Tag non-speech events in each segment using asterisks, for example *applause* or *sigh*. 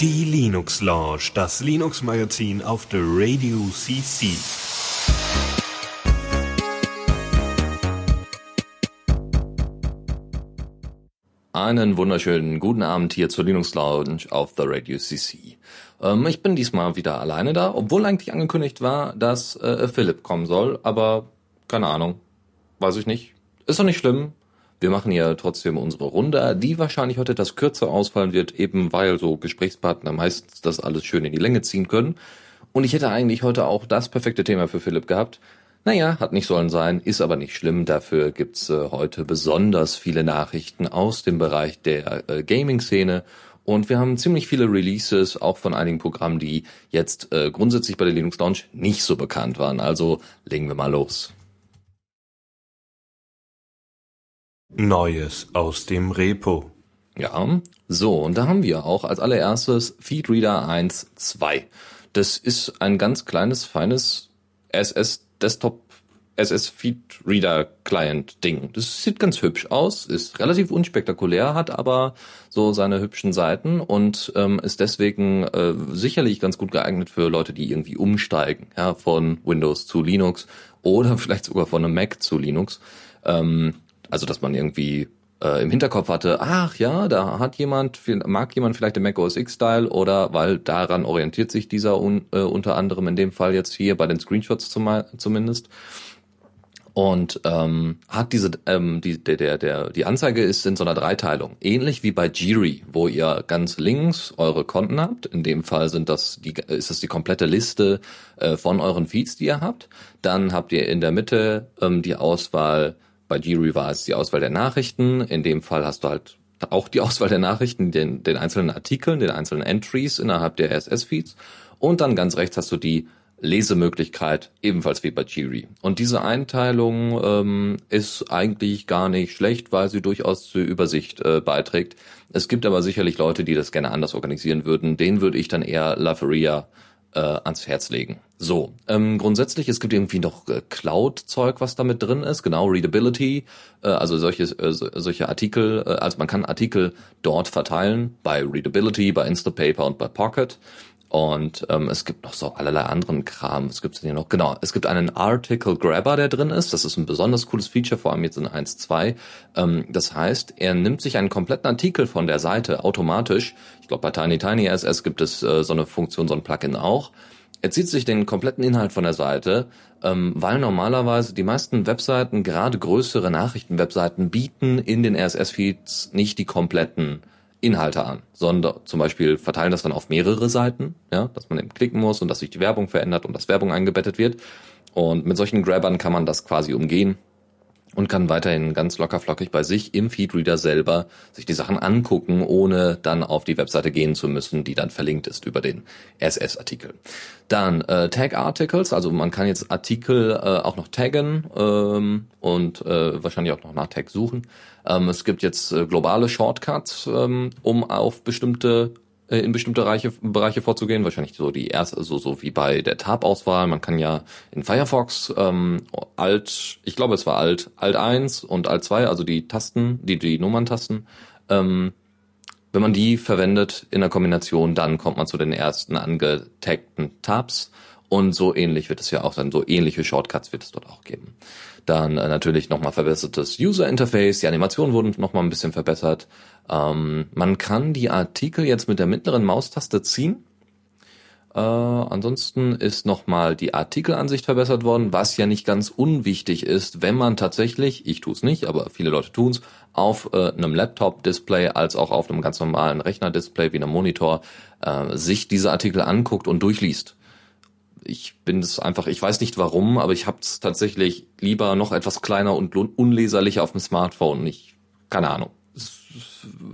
Die Linux Lounge, das Linux Magazin auf der Radio CC. Einen wunderschönen guten Abend hier zur Linux Lounge auf der Radio CC. Ähm, ich bin diesmal wieder alleine da, obwohl eigentlich angekündigt war, dass äh, Philipp kommen soll, aber keine Ahnung, weiß ich nicht. Ist doch nicht schlimm. Wir machen ja trotzdem unsere Runde, die wahrscheinlich heute etwas kürzer ausfallen wird, eben weil so Gesprächspartner meistens das alles schön in die Länge ziehen können. Und ich hätte eigentlich heute auch das perfekte Thema für Philipp gehabt, naja, hat nicht sollen sein, ist aber nicht schlimm. Dafür gibt's äh, heute besonders viele Nachrichten aus dem Bereich der äh, Gaming-Szene. Und wir haben ziemlich viele Releases, auch von einigen Programmen, die jetzt äh, grundsätzlich bei der Linux Launch nicht so bekannt waren. Also legen wir mal los. Neues aus dem Repo. Ja, so, und da haben wir auch als allererstes Feedreader 1.2. Das ist ein ganz kleines, feines SS Desktop SS Feed Reader Client Ding. Das sieht ganz hübsch aus, ist relativ unspektakulär, hat aber so seine hübschen Seiten und ähm, ist deswegen äh, sicherlich ganz gut geeignet für Leute, die irgendwie umsteigen, ja, von Windows zu Linux oder *laughs* vielleicht sogar von einem Mac zu Linux. Ähm, also dass man irgendwie äh, im Hinterkopf hatte, ach ja, da hat jemand, mag jemand vielleicht den Mac OS X Style oder weil daran orientiert sich dieser un, äh, unter anderem in dem Fall jetzt hier bei den Screenshots zum, zumindest. Und ähm, hat diese ähm, die der der der die Anzeige ist in so einer Dreiteilung. Ähnlich wie bei Jiri wo ihr ganz links eure Konten habt. In dem Fall sind das die ist das die komplette Liste äh, von euren Feeds die ihr habt. Dann habt ihr in der Mitte ähm, die Auswahl bei Jiri war es die Auswahl der Nachrichten. In dem Fall hast du halt auch die *laughs* Auswahl der Nachrichten, den, den einzelnen Artikeln, den einzelnen Entries innerhalb der RSS-Feeds. Und dann ganz rechts hast du die Lesemöglichkeit, ebenfalls wie bei Jiri. Und diese Einteilung ähm, ist eigentlich gar nicht schlecht, weil sie durchaus zur Übersicht äh, beiträgt. Es gibt aber sicherlich Leute, die das gerne anders organisieren würden. Den würde ich dann eher Laveria äh, ans Herz legen. So, ähm, grundsätzlich, es gibt irgendwie noch äh, Cloud-Zeug, was damit drin ist, genau, Readability, äh, also solche, äh, solche Artikel, äh, also man kann Artikel dort verteilen, bei Readability, bei Instapaper und bei Pocket. Und ähm, es gibt noch so allerlei anderen Kram. Es gibt hier noch, genau, es gibt einen Article Grabber, der drin ist. Das ist ein besonders cooles Feature, vor allem jetzt in 1.2. Ähm, das heißt, er nimmt sich einen kompletten Artikel von der Seite automatisch. Ich glaube, bei Tiny Tiny SS gibt es äh, so eine Funktion, so ein Plugin auch. Er zieht sich den kompletten Inhalt von der Seite, ähm, weil normalerweise die meisten Webseiten, gerade größere Nachrichtenwebseiten, bieten in den RSS-Feeds nicht die kompletten Inhalte an, sondern zum Beispiel verteilen das dann auf mehrere Seiten, ja, dass man eben klicken muss und dass sich die Werbung verändert und dass Werbung eingebettet wird. Und mit solchen Grabbern kann man das quasi umgehen und kann weiterhin ganz locker flockig bei sich im Feedreader selber sich die Sachen angucken, ohne dann auf die Webseite gehen zu müssen, die dann verlinkt ist über den RSS-Artikel. Dann äh, Tag-Articles, also man kann jetzt Artikel äh, auch noch taggen ähm, und äh, wahrscheinlich auch noch nach Tag suchen. Ähm, es gibt jetzt äh, globale Shortcuts, ähm, um auf bestimmte in bestimmte Bereiche, Bereiche vorzugehen. Wahrscheinlich so die erste, so, so wie bei der Tab-Auswahl. Man kann ja in Firefox ähm, Alt, ich glaube es war Alt, Alt 1 und Alt 2, also die Tasten, die, die Nummerntasten, ähm, wenn man die verwendet in der Kombination, dann kommt man zu den ersten angetagten Tabs. Und so ähnlich wird es ja auch dann, so ähnliche Shortcuts wird es dort auch geben. Dann äh, natürlich nochmal verbessertes User Interface, die Animationen wurden nochmal ein bisschen verbessert. Ähm, man kann die Artikel jetzt mit der mittleren Maustaste ziehen. Äh, ansonsten ist nochmal die Artikelansicht verbessert worden, was ja nicht ganz unwichtig ist, wenn man tatsächlich, ich tue es nicht, aber viele Leute tun es, auf äh, einem Laptop-Display als auch auf einem ganz normalen Rechner-Display wie einem Monitor äh, sich diese Artikel anguckt und durchliest ich bin es einfach, ich weiß nicht warum, aber ich habe es tatsächlich lieber noch etwas kleiner und unleserlicher auf dem Smartphone. Ich, keine Ahnung.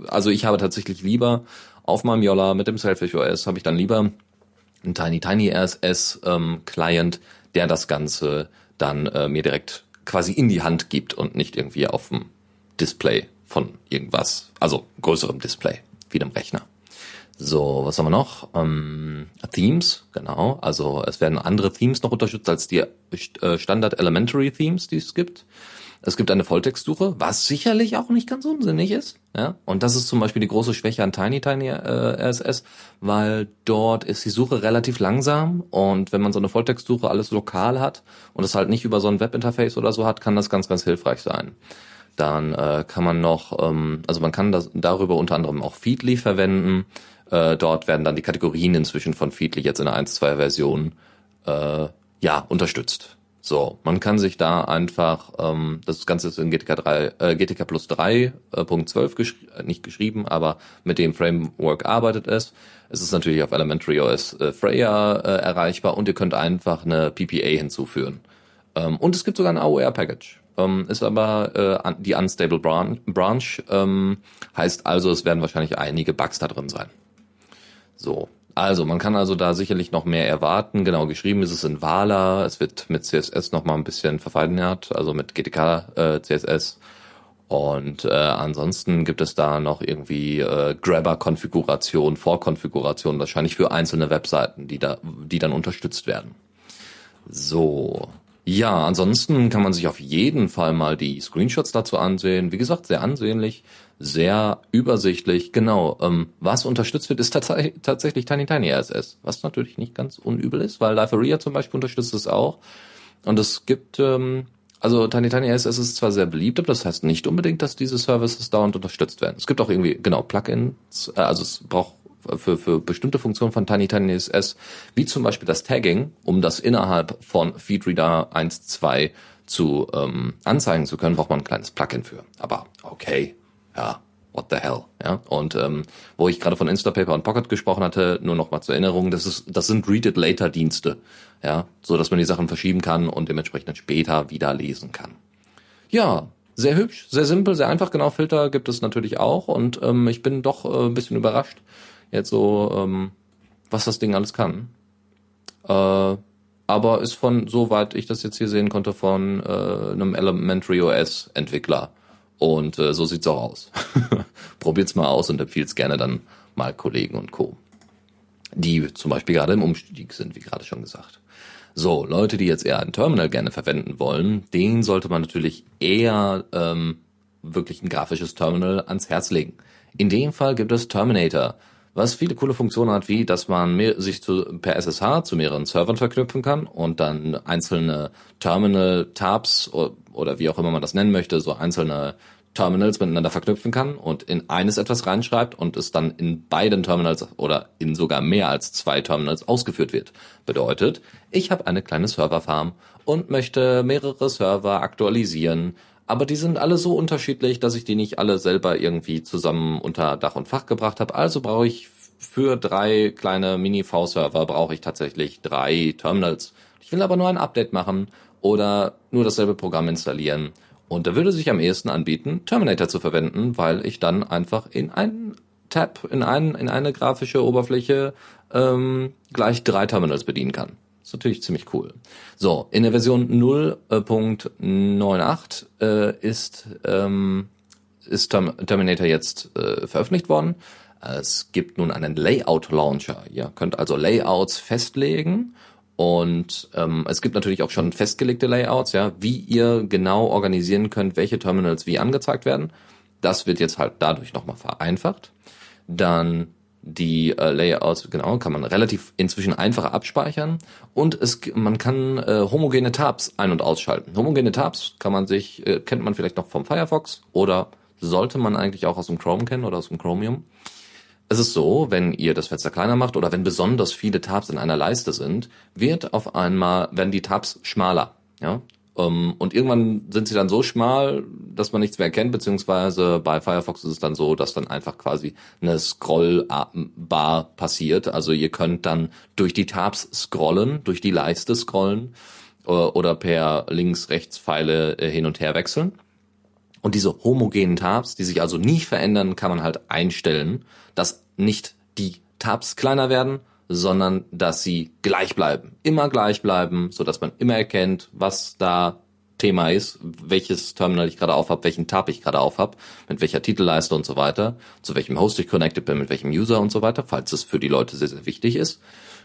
Also ich habe tatsächlich lieber auf meinem Yola mit dem Selfish OS habe ich dann lieber einen Tiny Tiny RSS ähm, Client, der das Ganze dann äh, mir direkt quasi in die Hand gibt und nicht irgendwie auf dem Display von irgendwas, also größerem Display wie einem Rechner. So, was haben wir noch? Ähm, Themes, genau. Also es werden andere Themes noch unterstützt als die äh, Standard Elementary Themes, die es gibt. Es gibt eine Volltextsuche, was sicherlich auch nicht ganz unsinnig ist. Ja? Und das ist zum Beispiel die große Schwäche an Tiny Tiny äh, RSS, weil dort ist die Suche relativ langsam und wenn man so eine Volltextsuche alles lokal hat und es halt nicht über so ein Webinterface oder so hat, kann das ganz, ganz hilfreich sein. Dann äh, kann man noch, ähm, also man kann das darüber unter anderem auch Feedly verwenden. Äh, dort werden dann die Kategorien inzwischen von Feedly jetzt in der 1.2 Version äh, ja unterstützt. So, man kann sich da einfach, ähm, das Ganze ist in GTK 3, äh, GTK plus 3, äh, Punkt 12 geschri äh, nicht geschrieben, aber mit dem Framework arbeitet es. Es ist natürlich auf Elementary OS äh, Freya äh, erreichbar und ihr könnt einfach eine PPA hinzufügen. Ähm, und es gibt sogar ein AOR-Package. Ähm, ist aber äh, die Unstable Branch, Branch ähm, heißt also, es werden wahrscheinlich einige Bugs da drin sein. So, also, man kann also da sicherlich noch mehr erwarten. Genau, geschrieben ist es in Vala. Es wird mit CSS noch mal ein bisschen verfeinert, also mit GTK äh, CSS. Und äh, ansonsten gibt es da noch irgendwie äh, Grabber-Konfiguration, Vorkonfiguration, wahrscheinlich für einzelne Webseiten, die da, die dann unterstützt werden. So. Ja, ansonsten kann man sich auf jeden Fall mal die Screenshots dazu ansehen. Wie gesagt, sehr ansehnlich sehr übersichtlich. Genau, ähm, was unterstützt wird, ist tats tatsächlich Tiny Tiny RSS, was natürlich nicht ganz unübel ist, weil Liferia zum Beispiel unterstützt es auch. Und es gibt, ähm, also Tiny Tiny RSS ist zwar sehr beliebt, aber das heißt nicht unbedingt, dass diese Services dauernd unterstützt werden. Es gibt auch irgendwie, genau, Plugins, äh, also es braucht für, für bestimmte Funktionen von Tiny Tiny RSS, wie zum Beispiel das Tagging, um das innerhalb von Feedreader 1.2 zu ähm, anzeigen zu können, braucht man ein kleines Plugin für. Aber okay, ja, what the hell, ja. Und ähm, wo ich gerade von Instapaper und Pocket gesprochen hatte, nur noch mal zur Erinnerung, das ist, das sind Read It Later Dienste, ja, so dass man die Sachen verschieben kann und dementsprechend dann später wieder lesen kann. Ja, sehr hübsch, sehr simpel, sehr einfach. Genau, Filter gibt es natürlich auch und ähm, ich bin doch äh, ein bisschen überrascht jetzt so, ähm, was das Ding alles kann. Äh, aber ist von, soweit ich das jetzt hier sehen konnte, von äh, einem Elementary OS Entwickler und äh, so sieht's auch aus. *laughs* Probiert's mal aus und empfiehlt's gerne dann mal Kollegen und Co. Die zum Beispiel gerade im Umstieg sind, wie gerade schon gesagt. So, Leute, die jetzt eher ein Terminal gerne verwenden wollen, denen sollte man natürlich eher ähm, wirklich ein grafisches Terminal ans Herz legen. In dem Fall gibt es Terminator, was viele coole Funktionen hat, wie dass man mehr, sich zu, per SSH zu mehreren Servern verknüpfen kann und dann einzelne Terminal-Tabs oder wie auch immer man das nennen möchte, so einzelne Terminals miteinander verknüpfen kann und in eines etwas reinschreibt und es dann in beiden Terminals oder in sogar mehr als zwei Terminals ausgeführt wird. Bedeutet, ich habe eine kleine Serverfarm und möchte mehrere Server aktualisieren, aber die sind alle so unterschiedlich, dass ich die nicht alle selber irgendwie zusammen unter Dach und Fach gebracht habe. Also brauche ich für drei kleine Mini-V-Server brauche ich tatsächlich drei Terminals. Ich will aber nur ein Update machen oder nur dasselbe Programm installieren. Und da würde sich am ehesten anbieten, Terminator zu verwenden, weil ich dann einfach in einen Tab, in, einen, in eine grafische Oberfläche ähm, gleich drei Terminals bedienen kann. ist natürlich ziemlich cool. So, in der Version 0.98 äh, ist, ähm, ist Terminator jetzt äh, veröffentlicht worden. Es gibt nun einen Layout-Launcher. Ihr könnt also Layouts festlegen und ähm, es gibt natürlich auch schon festgelegte Layouts, ja, wie ihr genau organisieren könnt, welche Terminals wie angezeigt werden. Das wird jetzt halt dadurch nochmal vereinfacht. Dann die äh, Layouts, genau, kann man relativ inzwischen einfacher abspeichern und es, man kann äh, homogene Tabs ein- und ausschalten. Homogene Tabs kann man sich, äh, kennt man vielleicht noch vom Firefox oder sollte man eigentlich auch aus dem Chrome kennen oder aus dem Chromium. Es ist so, wenn ihr das Fenster kleiner macht oder wenn besonders viele Tabs in einer Leiste sind, wird auf einmal, werden die Tabs schmaler. Ja? Um, und irgendwann sind sie dann so schmal, dass man nichts mehr erkennt, beziehungsweise bei Firefox ist es dann so, dass dann einfach quasi eine Scrollbar passiert. Also ihr könnt dann durch die Tabs scrollen, durch die Leiste scrollen äh, oder per Links-Rechts-Pfeile äh, hin und her wechseln. Und diese homogenen Tabs, die sich also nie verändern, kann man halt einstellen, dass nicht die Tabs kleiner werden, sondern dass sie gleich bleiben. Immer gleich bleiben, so dass man immer erkennt, was da Thema ist, welches Terminal ich gerade aufhab, welchen Tab ich gerade aufhab, mit welcher Titelleiste und so weiter, zu welchem Host ich connected bin, mit welchem User und so weiter, falls es für die Leute sehr, sehr wichtig ist.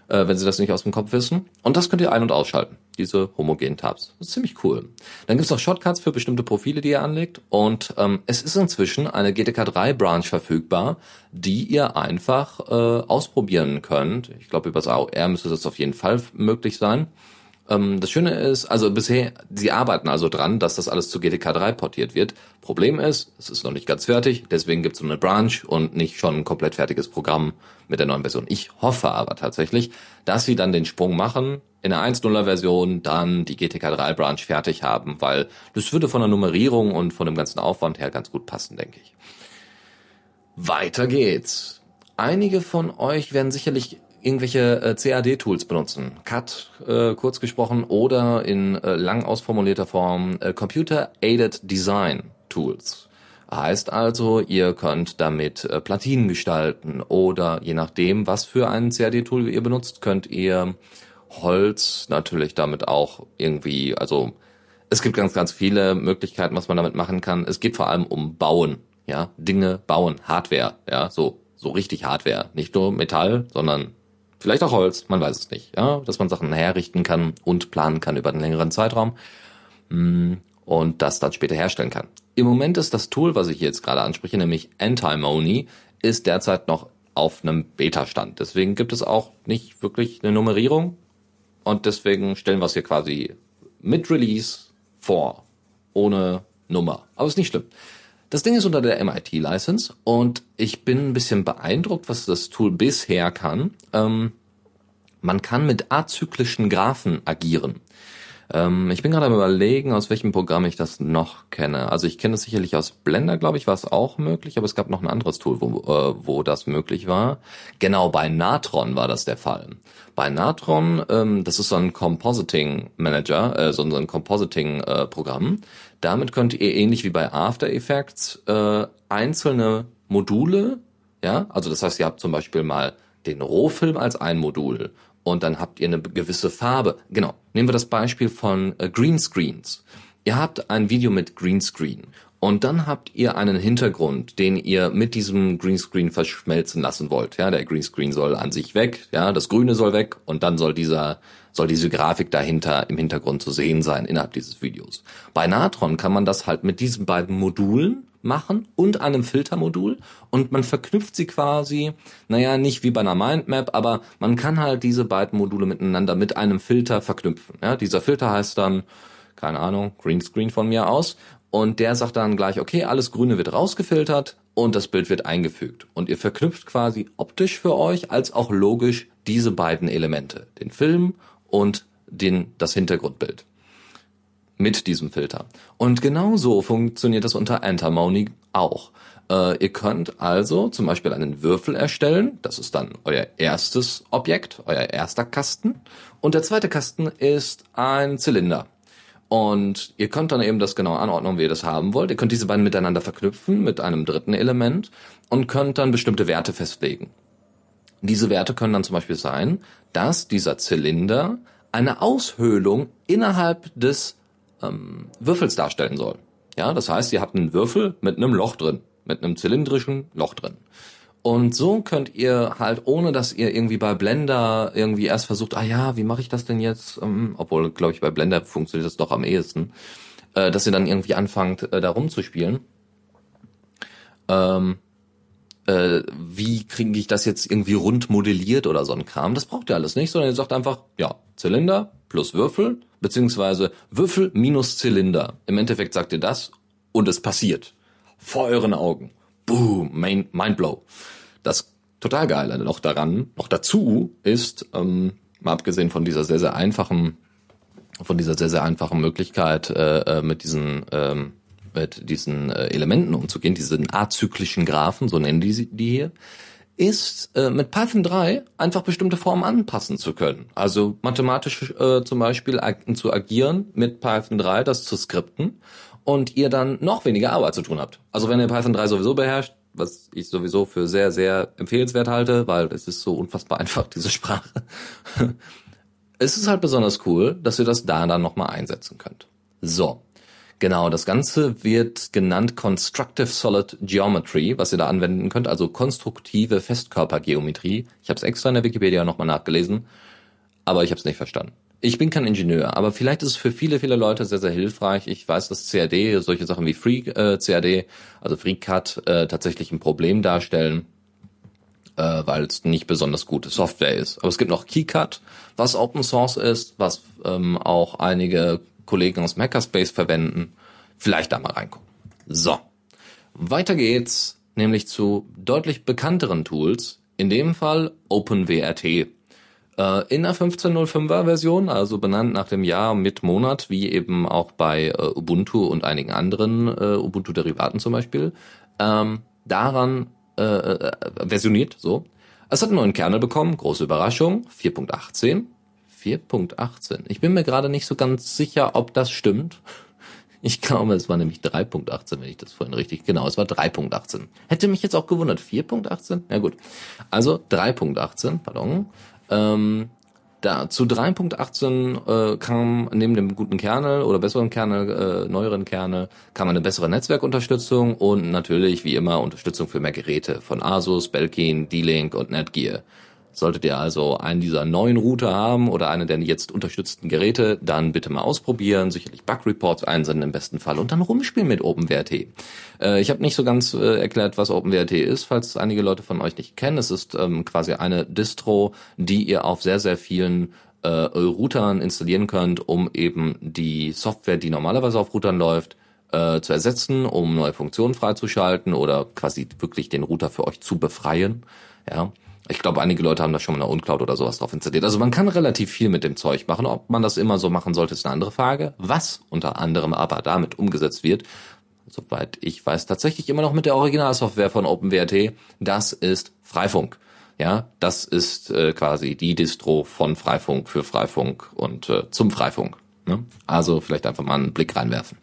Äh, wenn Sie das nicht aus dem Kopf wissen. Und das könnt ihr ein- und ausschalten, diese homogenen Tabs. Das ist ziemlich cool. Dann gibt's noch Shortcuts für bestimmte Profile, die ihr anlegt. Und ähm, es ist inzwischen eine GTK3-Branch verfügbar, die ihr einfach äh, ausprobieren könnt. Ich glaube, über das AOR müsste das auf jeden Fall möglich sein. Ähm, das Schöne ist, also bisher, sie arbeiten also dran, dass das alles zu GTK3 portiert wird. Problem ist, es ist noch nicht ganz fertig, deswegen gibt es so eine Branch und nicht schon ein komplett fertiges Programm mit der neuen Version. Ich hoffe aber tatsächlich, dass sie dann den Sprung machen, in der 1.0er Version dann die GTK3 Branch fertig haben, weil das würde von der Nummerierung und von dem ganzen Aufwand her ganz gut passen, denke ich. Weiter geht's. Einige von euch werden sicherlich irgendwelche äh, CAD-Tools benutzen. CAD, äh, kurz gesprochen, oder in äh, lang ausformulierter Form äh, Computer Aided Design Tools. Heißt also, ihr könnt damit äh, Platinen gestalten oder je nachdem, was für ein CAD-Tool ihr benutzt, könnt ihr Holz natürlich damit auch irgendwie, also es gibt ganz, ganz viele Möglichkeiten, was man damit machen kann. Es geht vor allem um Bauen, ja, Dinge bauen, Hardware, ja, so, so richtig Hardware. Nicht nur Metall, sondern vielleicht auch Holz, man weiß es nicht, ja, dass man Sachen herrichten kann und planen kann über einen längeren Zeitraum mm, und das dann später herstellen kann. Im Moment ist das Tool, was ich jetzt gerade anspreche, nämlich Antimony, ist derzeit noch auf einem Beta-Stand. Deswegen gibt es auch nicht wirklich eine Nummerierung und deswegen stellen wir es hier quasi mit Release vor, ohne Nummer. Aber ist nicht schlimm. Das Ding ist unter der MIT-License und ich bin ein bisschen beeindruckt, was das Tool bisher kann. Ähm, man kann mit azyklischen Graphen agieren. Ähm, ich bin gerade am überlegen, aus welchem Programm ich das noch kenne. Also ich kenne es sicherlich aus Blender, glaube ich, war es auch möglich, aber es gab noch ein anderes Tool, wo, äh, wo das möglich war. Genau, bei Natron war das der Fall. Bei Natron, ähm, das ist so ein Compositing Manager, äh, so ein Compositing äh, Programm. Damit könnt ihr ähnlich wie bei After Effects äh, einzelne Module, ja, also das heißt, ihr habt zum Beispiel mal den Rohfilm als ein Modul und dann habt ihr eine gewisse Farbe. Genau. Nehmen wir das Beispiel von äh, Greenscreens. Ihr habt ein Video mit Greenscreen und dann habt ihr einen Hintergrund, den ihr mit diesem Greenscreen verschmelzen lassen wollt. Ja, der Greenscreen soll an sich weg, ja, das Grüne soll weg und dann soll dieser soll diese Grafik dahinter im Hintergrund zu sehen sein innerhalb dieses Videos. Bei Natron kann man das halt mit diesen beiden Modulen machen und einem Filtermodul und man verknüpft sie quasi, naja, nicht wie bei einer Mindmap, aber man kann halt diese beiden Module miteinander mit einem Filter verknüpfen. Ja, dieser Filter heißt dann, keine Ahnung, Greenscreen von mir aus und der sagt dann gleich, okay, alles Grüne wird rausgefiltert und das Bild wird eingefügt. Und ihr verknüpft quasi optisch für euch als auch logisch diese beiden Elemente, den Film und den, das Hintergrundbild mit diesem Filter. Und genauso funktioniert das unter Antimony auch. Äh, ihr könnt also zum Beispiel einen Würfel erstellen. Das ist dann euer erstes Objekt, euer erster Kasten. Und der zweite Kasten ist ein Zylinder. Und ihr könnt dann eben das genau anordnen, wie ihr das haben wollt. Ihr könnt diese beiden miteinander verknüpfen mit einem dritten Element und könnt dann bestimmte Werte festlegen. Diese Werte können dann zum Beispiel sein, dass dieser Zylinder eine Aushöhlung innerhalb des ähm, Würfels darstellen soll. Ja, das heißt, ihr habt einen Würfel mit einem Loch drin, mit einem zylindrischen Loch drin. Und so könnt ihr halt, ohne dass ihr irgendwie bei Blender irgendwie erst versucht, ah ja, wie mache ich das denn jetzt? Ähm, obwohl, glaube ich, bei Blender funktioniert das doch am ehesten, äh, dass ihr dann irgendwie anfangt, äh, da rumzuspielen. Ähm, äh, wie kriege ich das jetzt irgendwie rund modelliert oder so ein Kram? Das braucht ihr alles nicht, sondern ihr sagt einfach, ja, Zylinder plus Würfel, beziehungsweise Würfel minus Zylinder. Im Endeffekt sagt ihr das und es passiert. Vor euren Augen. Boom, main, Mindblow. Das total geile noch daran, noch dazu ist, ähm, mal abgesehen von dieser sehr, sehr einfachen, von dieser sehr, sehr einfachen Möglichkeit, äh, äh mit diesen ähm, mit diesen äh, Elementen umzugehen, diesen azyklischen Graphen, so nennen die die hier, ist äh, mit Python 3 einfach bestimmte Formen anpassen zu können. Also mathematisch äh, zum Beispiel ag zu agieren mit Python 3, das zu skripten und ihr dann noch weniger Arbeit zu tun habt. Also wenn ihr Python 3 sowieso beherrscht, was ich sowieso für sehr, sehr empfehlenswert halte, weil es ist so unfassbar *laughs* einfach, diese Sprache. es ist halt besonders cool, dass ihr das da dann nochmal einsetzen könnt. So. Genau, das Ganze wird genannt Constructive Solid Geometry, was ihr da anwenden könnt, also konstruktive Festkörpergeometrie. Ich habe es extra in der Wikipedia nochmal nachgelesen, aber ich habe es nicht verstanden. Ich bin kein Ingenieur, aber vielleicht ist es für viele, viele Leute sehr, sehr hilfreich. Ich weiß, dass CAD, solche Sachen wie Free äh, CAD, also FreeCAD, äh, tatsächlich ein Problem darstellen, äh, weil es nicht besonders gute Software ist. Aber es gibt noch KeyCAD, was Open Source ist, was ähm, auch einige Kollegen aus Makerspace verwenden. Vielleicht da mal reingucken. So, weiter geht's, nämlich zu deutlich bekannteren Tools. In dem Fall OpenWRT. Äh, in der 15.05er Version, also benannt nach dem Jahr mit Monat, wie eben auch bei äh, Ubuntu und einigen anderen äh, Ubuntu-Derivaten zum Beispiel, ähm, daran versioniert, so. Es hat einen neuen Kernel bekommen, große Überraschung, 4.18. 4.18. Ich bin mir gerade nicht so ganz sicher, ob das stimmt. Ich glaube, es war nämlich 3.18, wenn ich das vorhin richtig, genau, es war 3.18. Hätte mich jetzt auch gewundert, 4.18? Ja gut. Also 3.18, pardon. Ähm, da zu 3.18 äh, kam neben dem guten Kernel oder besseren Kernel, äh, neueren Kernel, kam eine bessere Netzwerkunterstützung und natürlich wie immer Unterstützung für mehr Geräte von Asus, Belkin, D-Link und Netgear. Solltet ihr also einen dieser neuen Router haben oder eine der jetzt unterstützten Geräte, dann bitte mal ausprobieren, sicherlich Bug-Reports einsenden im besten Fall und dann rumspielen mit OpenWrt. Äh, ich habe nicht so ganz äh, erklärt, was OpenWrt ist, falls einige Leute von euch nicht kennen. Es ist ähm, quasi eine Distro, die ihr auf sehr, sehr vielen äh, Routern installieren könnt, um eben die Software, die normalerweise auf Routern läuft, äh, zu ersetzen, um neue Funktionen freizuschalten oder quasi wirklich den Router für euch zu befreien. Ja, ich glaube, einige Leute haben da schon mal eine Uncloud oder sowas drauf installiert. Also man kann relativ viel mit dem Zeug machen. Ob man das immer so machen sollte, ist eine andere Frage. Was unter anderem aber damit umgesetzt wird, soweit ich weiß, tatsächlich immer noch mit der Originalsoftware von OpenWrt, das ist Freifunk. Ja, das ist äh, quasi die Distro von Freifunk für Freifunk und äh, zum Freifunk. Ne? Also vielleicht einfach mal einen Blick reinwerfen.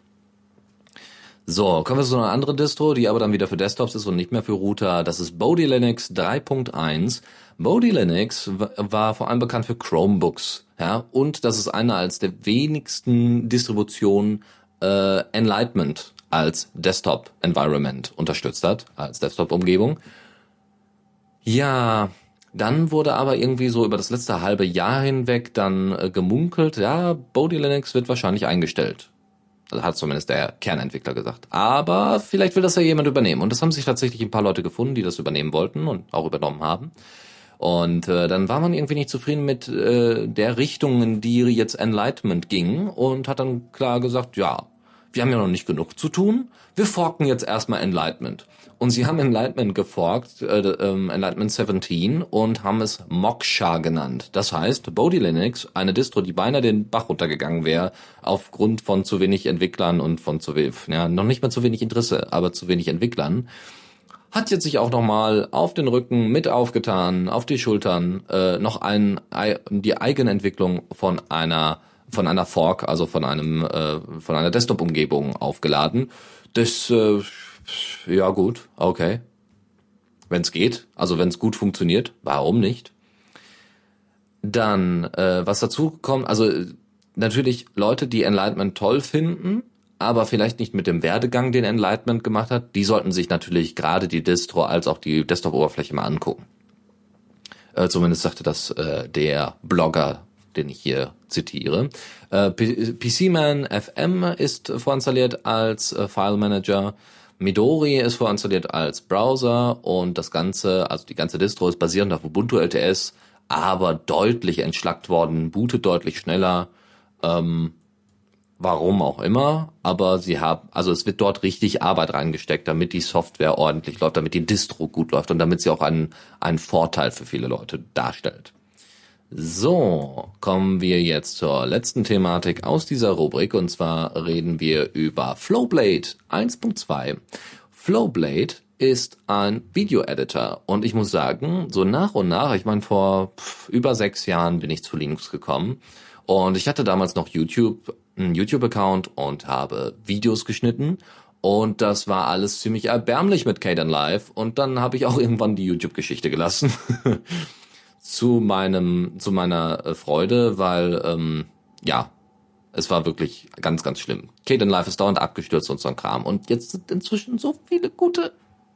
So, kommen wir zu einer anderen Distro, die aber dann wieder für Desktops ist und nicht mehr für Router. Das ist Bodhi Linux 3.1. Bodhi Linux war vor allem bekannt für Chromebooks, ja, und das ist eine als der wenigsten Distributionen äh, Enlightenment als Desktop Environment unterstützt hat, als Desktop Umgebung. Ja, dann wurde aber irgendwie so über das letzte halbe Jahr hinweg dann äh, gemunkelt, ja, Bodhi Linux wird wahrscheinlich eingestellt hat zumindest der Kernentwickler gesagt. Aber vielleicht will das ja jemand übernehmen. Und das haben sich tatsächlich ein paar Leute gefunden, die das übernehmen wollten und auch übernommen haben. Und äh, dann war man irgendwie nicht zufrieden mit äh, der Richtung, in die jetzt Enlightenment ging und hat dann klar gesagt, ja, wir haben ja noch nicht genug zu tun, wir forken jetzt erstmal Enlightenment. Und sie haben Enlightenment geforkt, äh, ähm, Enlightenment 17, und haben es Moksha genannt. Das heißt, Bodhi Linux, eine Distro, die beinahe den Bach runtergegangen wäre, aufgrund von zu wenig Entwicklern und von zu wenig, ja, noch nicht mal zu wenig Interesse, aber zu wenig Entwicklern, hat jetzt sich auch nochmal auf den Rücken mit aufgetan, auf die Schultern, äh, noch ein, die Eigenentwicklung von einer von einer Fork, also von einem äh, von einer Desktop-Umgebung aufgeladen. Das äh, ja gut, okay. Wenn es geht, also wenn es gut funktioniert, warum nicht? Dann, äh, was dazu kommt, also natürlich Leute, die Enlightenment toll finden, aber vielleicht nicht mit dem Werdegang, den Enlightenment gemacht hat, die sollten sich natürlich gerade die Distro als auch die Desktop-Oberfläche mal angucken. Äh, zumindest sagte das äh, der Blogger, den ich hier zitiere. Äh, PCman FM ist vorinstalliert als äh, File Manager. Midori ist vorinstalliert als Browser und das Ganze, also die ganze Distro ist basierend auf Ubuntu LTS, aber deutlich entschlackt worden, bootet deutlich schneller. Ähm, warum auch immer, aber sie haben, also es wird dort richtig Arbeit reingesteckt, damit die Software ordentlich läuft, damit die Distro gut läuft und damit sie auch einen, einen Vorteil für viele Leute darstellt. So, kommen wir jetzt zur letzten Thematik aus dieser Rubrik. Und zwar reden wir über Flowblade 1.2. Flowblade ist ein Video-Editor. Und ich muss sagen, so nach und nach, ich meine vor über sechs Jahren bin ich zu Linux gekommen. Und ich hatte damals noch YouTube, einen YouTube-Account und habe Videos geschnitten. Und das war alles ziemlich erbärmlich mit Caden Live. Und dann habe ich auch *laughs* irgendwann die YouTube-Geschichte gelassen. *laughs* zu meinem, zu meiner äh, Freude, weil ähm, ja, Es war wirklich ganz, ganz schlimm. Caden Life ist dauernd abgestürzt und so ein Kram. Und jetzt sind inzwischen so viele gute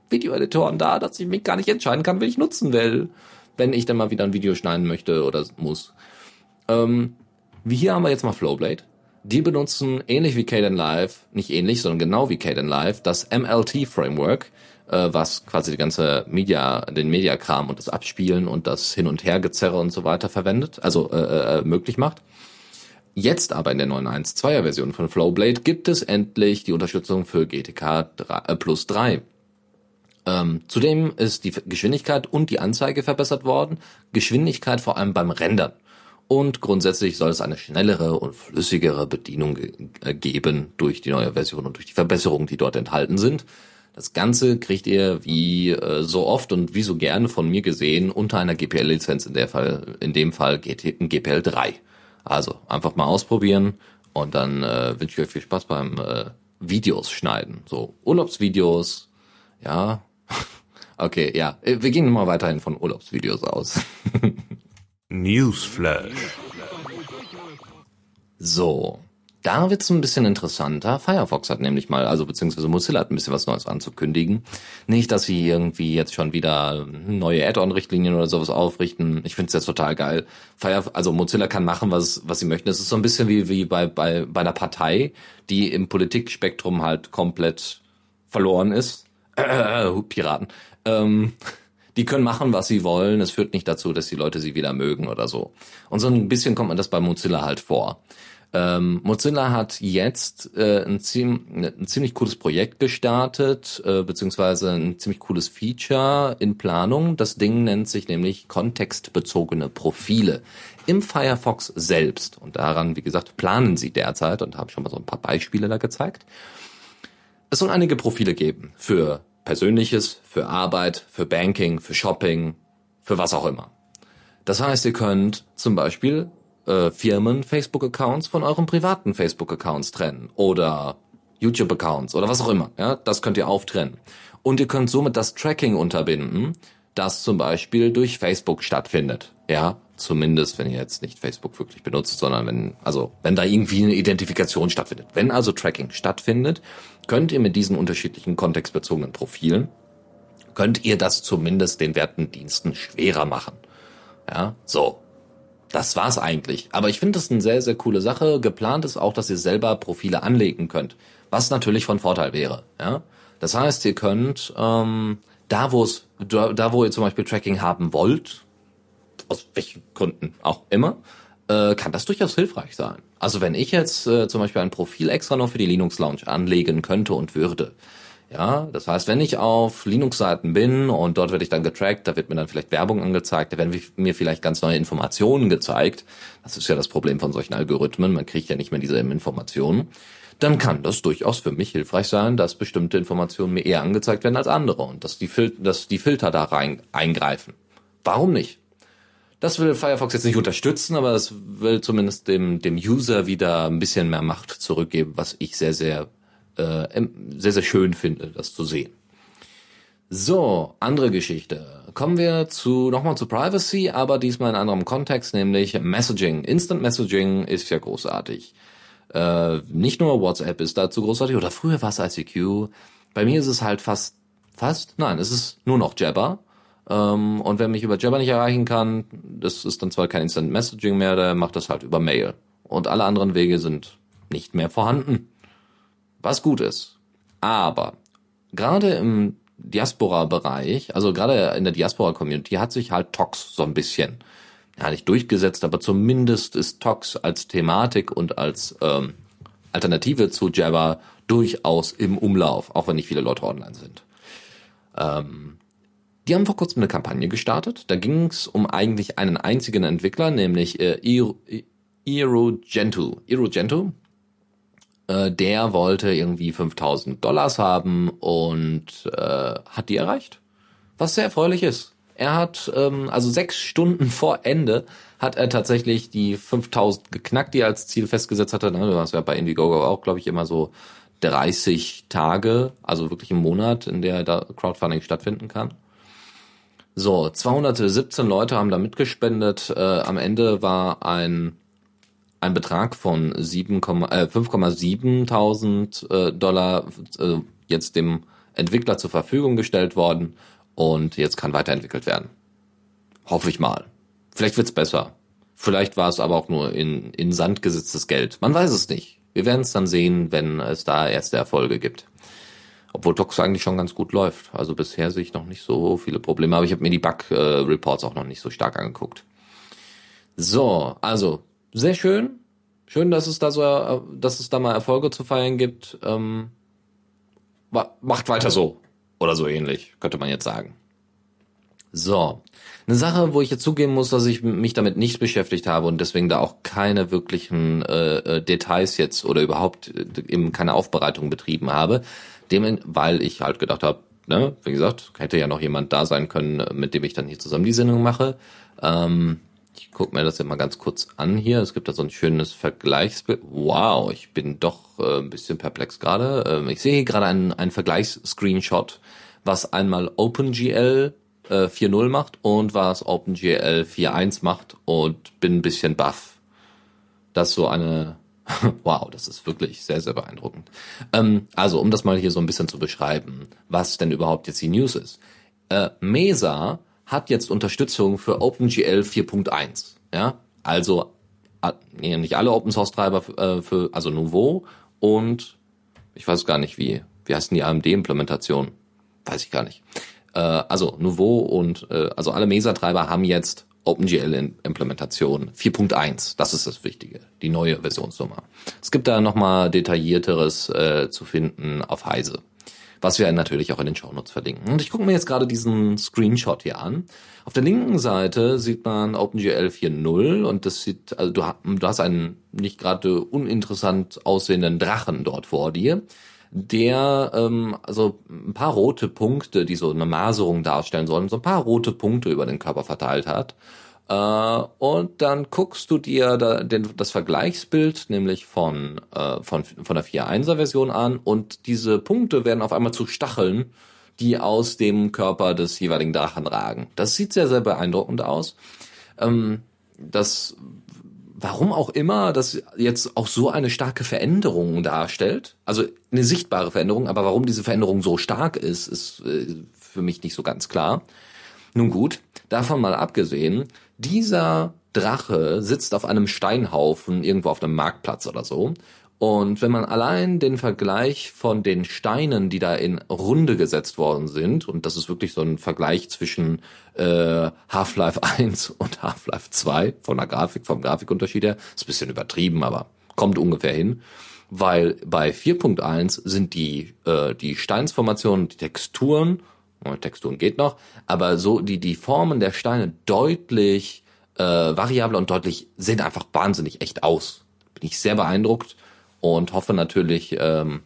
Videoeditoren da, dass ich mich gar nicht entscheiden kann, welchen ich nutzen will, wenn ich dann mal wieder ein Video schneiden möchte oder muss. Ähm, wie hier haben wir jetzt mal Flowblade. Die benutzen ähnlich wie Caden Live, nicht ähnlich, sondern genau wie Caden Live, das MLT Framework, äh, was quasi die ganze Media, den Mediakram und das Abspielen und das Hin- und Hergezerre und so weiter verwendet, also äh, äh, möglich macht. Jetzt aber in der 9.1.2er Version von Flowblade gibt es endlich die Unterstützung für GTK 3, äh, plus 3. Ähm, zudem ist die Geschwindigkeit und die Anzeige verbessert worden. Geschwindigkeit vor allem beim Rendern. Und grundsätzlich soll es eine schnellere und flüssigere Bedienung ge äh, geben durch die neue Version und durch die Verbesserungen, die dort enthalten sind. Das Ganze kriegt ihr wie äh, so oft und wie so gerne von mir gesehen unter einer GPL-Lizenz, in der Fall, in dem Fall GT, GPL 3. Also einfach mal ausprobieren und dann äh, wünsche ich euch viel Spaß beim äh, Videos schneiden. So Urlaubsvideos, ja. *laughs* okay, ja. Äh, wir gehen mal weiterhin von Urlaubsvideos aus. *laughs* Newsflash. So, da wird's ein bisschen interessanter. Firefox hat nämlich mal, also beziehungsweise Mozilla hat ein bisschen was Neues anzukündigen. Nicht, dass sie irgendwie jetzt schon wieder neue Add-on-Richtlinien oder sowas aufrichten. Ich finde es jetzt total geil. Fire, also Mozilla kann machen, was, was sie möchten. Es ist so ein bisschen wie, wie bei, bei, bei einer Partei, die im Politikspektrum halt komplett verloren ist. *clears throat* Äh, Piraten. Ähm, die können machen, was sie wollen. Es führt nicht dazu, dass die Leute sie wieder mögen oder so. Und so ein bisschen kommt man das bei Mozilla halt vor. Ähm, Mozilla hat jetzt äh, ein, ziem ein ziemlich cooles Projekt gestartet, äh, beziehungsweise ein ziemlich cooles Feature in Planung. Das Ding nennt sich nämlich kontextbezogene Profile im Firefox selbst. Und daran, wie gesagt, planen sie derzeit und haben schon mal so ein paar Beispiele da gezeigt. Es soll einige Profile geben für Persönliches, für Arbeit, für Banking, für Shopping, für was auch immer. Das heißt, ihr könnt zum Beispiel äh, Firmen Facebook-Accounts von euren privaten Facebook-Accounts trennen oder YouTube-Accounts oder was auch immer. Ja, das könnt ihr auftrennen. Und ihr könnt somit das Tracking unterbinden, das zum Beispiel durch Facebook stattfindet. Ja, zumindest wenn ihr jetzt nicht Facebook wirklich benutzt, sondern wenn, also wenn da irgendwie eine Identifikation stattfindet. Wenn also Tracking stattfindet, könnt ihr mit diesen unterschiedlichen kontextbezogenen Profilen, könnt ihr das zumindest den werten Diensten schwerer machen. Ja, so. Das war's eigentlich. Aber ich finde das eine sehr, sehr coole Sache. Geplant ist auch, dass ihr selber Profile anlegen könnt. Was natürlich von Vorteil wäre. Ja? Das heißt, ihr könnt ähm, da, wo es, da, wo ihr zum Beispiel Tracking haben wollt, aus welchen Gründen auch immer, äh, kann das durchaus hilfreich sein. Also wenn ich jetzt äh, zum Beispiel ein Profil extra noch für die Linux Lounge anlegen könnte und würde, ja, das heißt, wenn ich auf Linux-Seiten bin und dort werde ich dann getrackt, da wird mir dann vielleicht Werbung angezeigt, da werden mir vielleicht ganz neue Informationen gezeigt. Das ist ja das Problem von solchen Algorithmen, man kriegt ja nicht mehr diese Informationen. Dann kann das durchaus für mich hilfreich sein, dass bestimmte Informationen mir eher angezeigt werden als andere und dass die, Fil dass die Filter da rein eingreifen. Warum nicht? Das will Firefox jetzt nicht unterstützen, aber es will zumindest dem, dem User wieder ein bisschen mehr Macht zurückgeben, was ich sehr, sehr äh, sehr, sehr schön finde, das zu sehen. So, andere Geschichte. Kommen wir zu nochmal zu Privacy, aber diesmal in anderem Kontext, nämlich Messaging. Instant Messaging ist ja großartig. Äh, nicht nur WhatsApp ist dazu großartig, oder früher war es ICQ. Bei mir ist es halt fast, fast, nein, es ist nur noch Jabber. Ähm, und wer mich über Jabber nicht erreichen kann, das ist dann zwar kein Instant Messaging mehr, der macht das halt über Mail. Und alle anderen Wege sind nicht mehr vorhanden was gut ist. Aber gerade im Diaspora-Bereich, also gerade in der Diaspora-Community, hat sich halt Tox so ein bisschen, ja nicht durchgesetzt, aber zumindest ist Tox als Thematik und als ähm, Alternative zu Java durchaus im Umlauf, auch wenn nicht viele Leute online sind. Ähm, die haben vor kurzem eine Kampagne gestartet. Da ging es um eigentlich einen einzigen Entwickler, nämlich äh, Iro Gentoo. Iro Gentoo äh, der wollte irgendwie 5000 Dollars haben und äh, hat die erreicht. Was sehr erfreulich ist. Er hat, ähm, also sechs Stunden *laughs* vor Ende, hat er tatsächlich die 5000 geknackt, die er als Ziel festgesetzt hatte. Ne? Hast ja bei Indiegogo auch, glaube ich, immer so 30 Tage, also wirklich im Monat, in der da Crowdfunding stattfinden kann. So, 217 Leute haben da mitgespendet. Äh, am Ende war ein ein Betrag von 7, äh, 5,7.000 äh, Dollar äh, jetzt dem Entwickler zur Verfügung gestellt worden und jetzt kann weiterentwickelt werden. Hoffe ich mal. Vielleicht wird's besser. Vielleicht war es aber auch nur in, in Sand gesetztes Geld. Man weiß es nicht. Wir werden es dann sehen, wenn es da erste Erfolge gibt. Obwohl Tox eigentlich schon ganz gut läuft. Also bisher sehe ich noch nicht so viele Probleme, aber ich habe mir die Bug-Reports auch noch nicht so stark angeguckt. So, also sehr schön. Schön, dass es da so, dass es da mal Erfolge zu feiern gibt. Ähm, macht weiter so. Oder so ähnlich, könnte man jetzt sagen. So. Eine Sache, wo ich jetzt zugeben muss, dass ich mich damit nicht beschäftigt habe und deswegen da auch keine wirklichen äh, äh Details jetzt oder überhaupt äh, eben keine Aufbereitung betrieben habe, dem, weil ich halt gedacht habe, ne, wie gesagt, hätte ja noch jemand da sein können, mit dem ich dann hier zusammen die Sendung mache. Ähm, ich gucke mir das ja mal ganz kurz an hier. Es gibt da so ein schönes Vergleichsbild. Wow, ich bin doch äh, ein bisschen perplex gerade. Ähm, ich sehe hier gerade einen, einen Vergleichsscreenshot, was einmal OpenGL äh, 4.0 macht und was OpenGL 4.1 macht und bin ein bisschen baff. Das ist so eine *laughs* Wow, das ist wirklich sehr, sehr beeindruckend. Ähm, also, um das mal hier so ein bisschen zu beschreiben, was denn überhaupt jetzt die News ist. Äh, Mesa hat jetzt Unterstützung für OpenGL 4.1. Ja, also nee, nicht alle Open Source Treiber äh, für, also Nouveau und ich weiß gar nicht wie, wie heißt denn die AMD Implementation? Weiß ich gar nicht. Äh, also Nouveau und äh, also alle Mesa Treiber haben jetzt OpenGL-Implementation 4.1. Das ist das Wichtige, die neue Versionsnummer. Es gibt da nochmal detaillierteres äh, zu finden auf Heise, was wir natürlich auch in den Shownotes verlinken. Und ich gucke mir jetzt gerade diesen Screenshot hier an. Auf der linken Seite sieht man OpenGL 4.0 und das sieht, also du, du hast einen nicht gerade uninteressant aussehenden Drachen dort vor dir der ähm, also ein paar rote Punkte, die so eine Maserung darstellen sollen, so ein paar rote Punkte über den Körper verteilt hat. Äh, und dann guckst du dir da, den, das Vergleichsbild, nämlich von, äh, von, von der 4.1er Version an und diese Punkte werden auf einmal zu Stacheln, die aus dem Körper des jeweiligen Drachen ragen. Das sieht sehr, sehr beeindruckend aus. Ähm, das warum auch immer das jetzt auch so eine starke Veränderung darstellt. Also eine sichtbare Veränderung, aber warum diese Veränderung so stark ist, ist äh, für mich nicht so ganz klar. Nun gut, davon mal abgesehen, dieser Drache sitzt auf einem Steinhaufen irgendwo auf einem Marktplatz oder so und wenn man allein den Vergleich von den Steinen, die da in Runde gesetzt worden sind, und das ist wirklich so ein Vergleich zwischen äh, Half-Life 1 und Half-Life 2 von der Grafik, vom Grafikunterschied her, ist ein bisschen übertrieben, aber kommt ungefähr hin. Weil bei 4.1 sind die, äh, die Steinsformationen, die Texturen, Texturen geht noch, aber so die, die Formen der Steine deutlich äh, variabler und deutlich, sehen einfach wahnsinnig echt aus. Bin ich sehr beeindruckt und hoffe natürlich, ähm,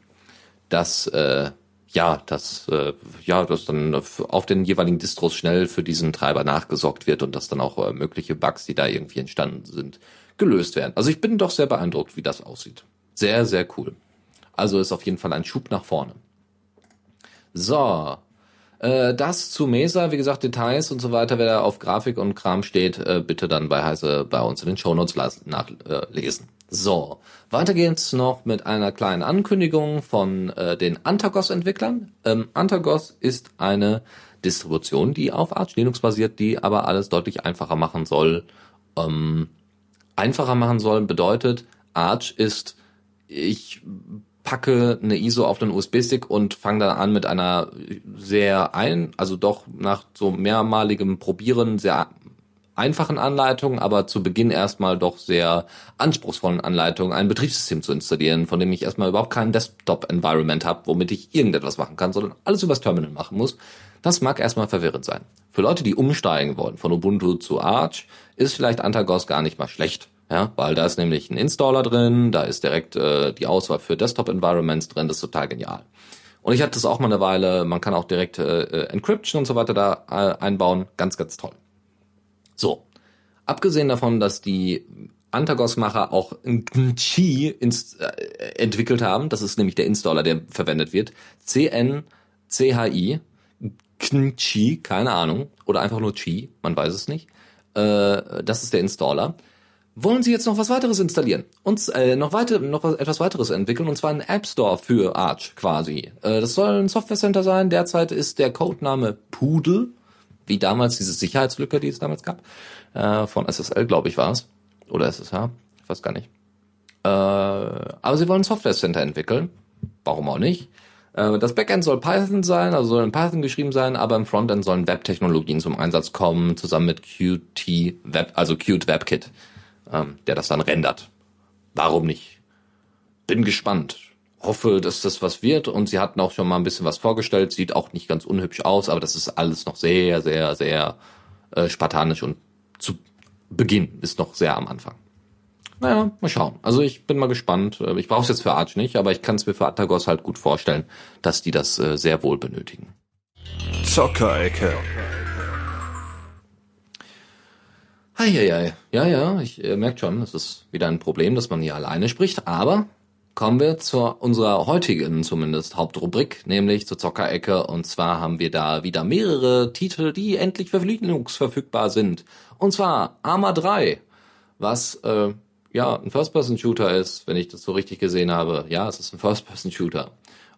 dass äh, ja, dass äh, ja, dass dann auf den jeweiligen Distros schnell für diesen Treiber nachgesorgt wird und dass dann auch äh, mögliche Bugs, die da irgendwie entstanden sind, gelöst werden. Also ich bin doch sehr beeindruckt, wie das aussieht. Sehr, sehr cool. Also ist auf jeden Fall ein Schub nach vorne. So, äh, das zu Mesa, wie gesagt, Details und so weiter, wer da auf Grafik und Kram steht, äh, bitte dann bei Heise bei uns in den Shownotes nachlesen. So, weiter geht's noch mit einer kleinen Ankündigung von äh, den Antagos-Entwicklern. Ähm, Antagos ist eine Distribution, die auf Arch Linux basiert, die aber alles deutlich einfacher machen soll. Ähm, einfacher machen soll bedeutet, Arch ist, ich packe eine ISO auf den USB-Stick und fange dann an mit einer sehr ein, also doch nach so mehrmaligem Probieren sehr einfachen Anleitungen, aber zu Beginn erstmal doch sehr anspruchsvollen Anleitungen ein Betriebssystem zu installieren, von dem ich erstmal überhaupt kein Desktop-Environment habe, womit ich irgendetwas machen kann, sondern alles übers Terminal machen muss. Das mag erstmal verwirrend sein. Für Leute, die umsteigen wollen von Ubuntu zu Arch, ist vielleicht Antagos gar nicht mal schlecht. Ja, weil da ist nämlich ein Installer drin, da ist direkt äh, die Auswahl für Desktop-Environments drin, das ist total genial. Und ich hatte das auch mal eine Weile, man kann auch direkt äh, äh Encryption und so weiter da äh, einbauen, ganz, ganz toll. So, abgesehen davon, dass die Antagos-Macher auch Qi äh, entwickelt haben, das ist nämlich der Installer, der verwendet wird, C-N-C-H-I, Qi, keine Ahnung, oder einfach nur Qi, man weiß es nicht. Äh, das ist der Installer. Wollen sie jetzt noch was weiteres installieren und äh, noch weiter noch was, etwas weiteres entwickeln und zwar einen App Store für Arch quasi. Äh, das soll ein Software Center sein. Derzeit ist der Codename Pudel, wie damals diese Sicherheitslücke, die es damals gab, äh, von SSL, glaube ich, war es oder SSH, ich weiß gar nicht. Äh, aber sie wollen ein Software Center entwickeln. Warum auch nicht? Äh, das Backend soll Python sein, also soll in Python geschrieben sein, aber im Frontend sollen Web-Technologien zum Einsatz kommen, zusammen mit Qt Web, also Qt WebKit ähm, der das dann rendert. Warum nicht? Bin gespannt. Hoffe, dass das was wird und sie hatten auch schon mal ein bisschen was vorgestellt. Sieht auch nicht ganz unhübsch aus, aber das ist alles noch sehr, sehr, sehr äh, spartanisch und zu Beginn ist noch sehr am Anfang. Naja, mal schauen. Also ich bin mal gespannt. Äh, ich brauche es jetzt für Arch nicht, aber ich kann es mir für Atagos halt gut vorstellen, dass die das äh, sehr wohl benötigen. Zockerecke. Eieiei. Ja, ja, ich äh, merke schon, es ist wieder ein Problem, dass man hier alleine spricht, aber kommen wir zu unserer heutigen zumindest Hauptrubrik, nämlich zur Zockerecke. Und zwar haben wir da wieder mehrere Titel, die endlich verfügbar sind. Und zwar Arma 3, was äh, ja ein First-Person-Shooter ist, wenn ich das so richtig gesehen habe. Ja, es ist ein First-Person-Shooter.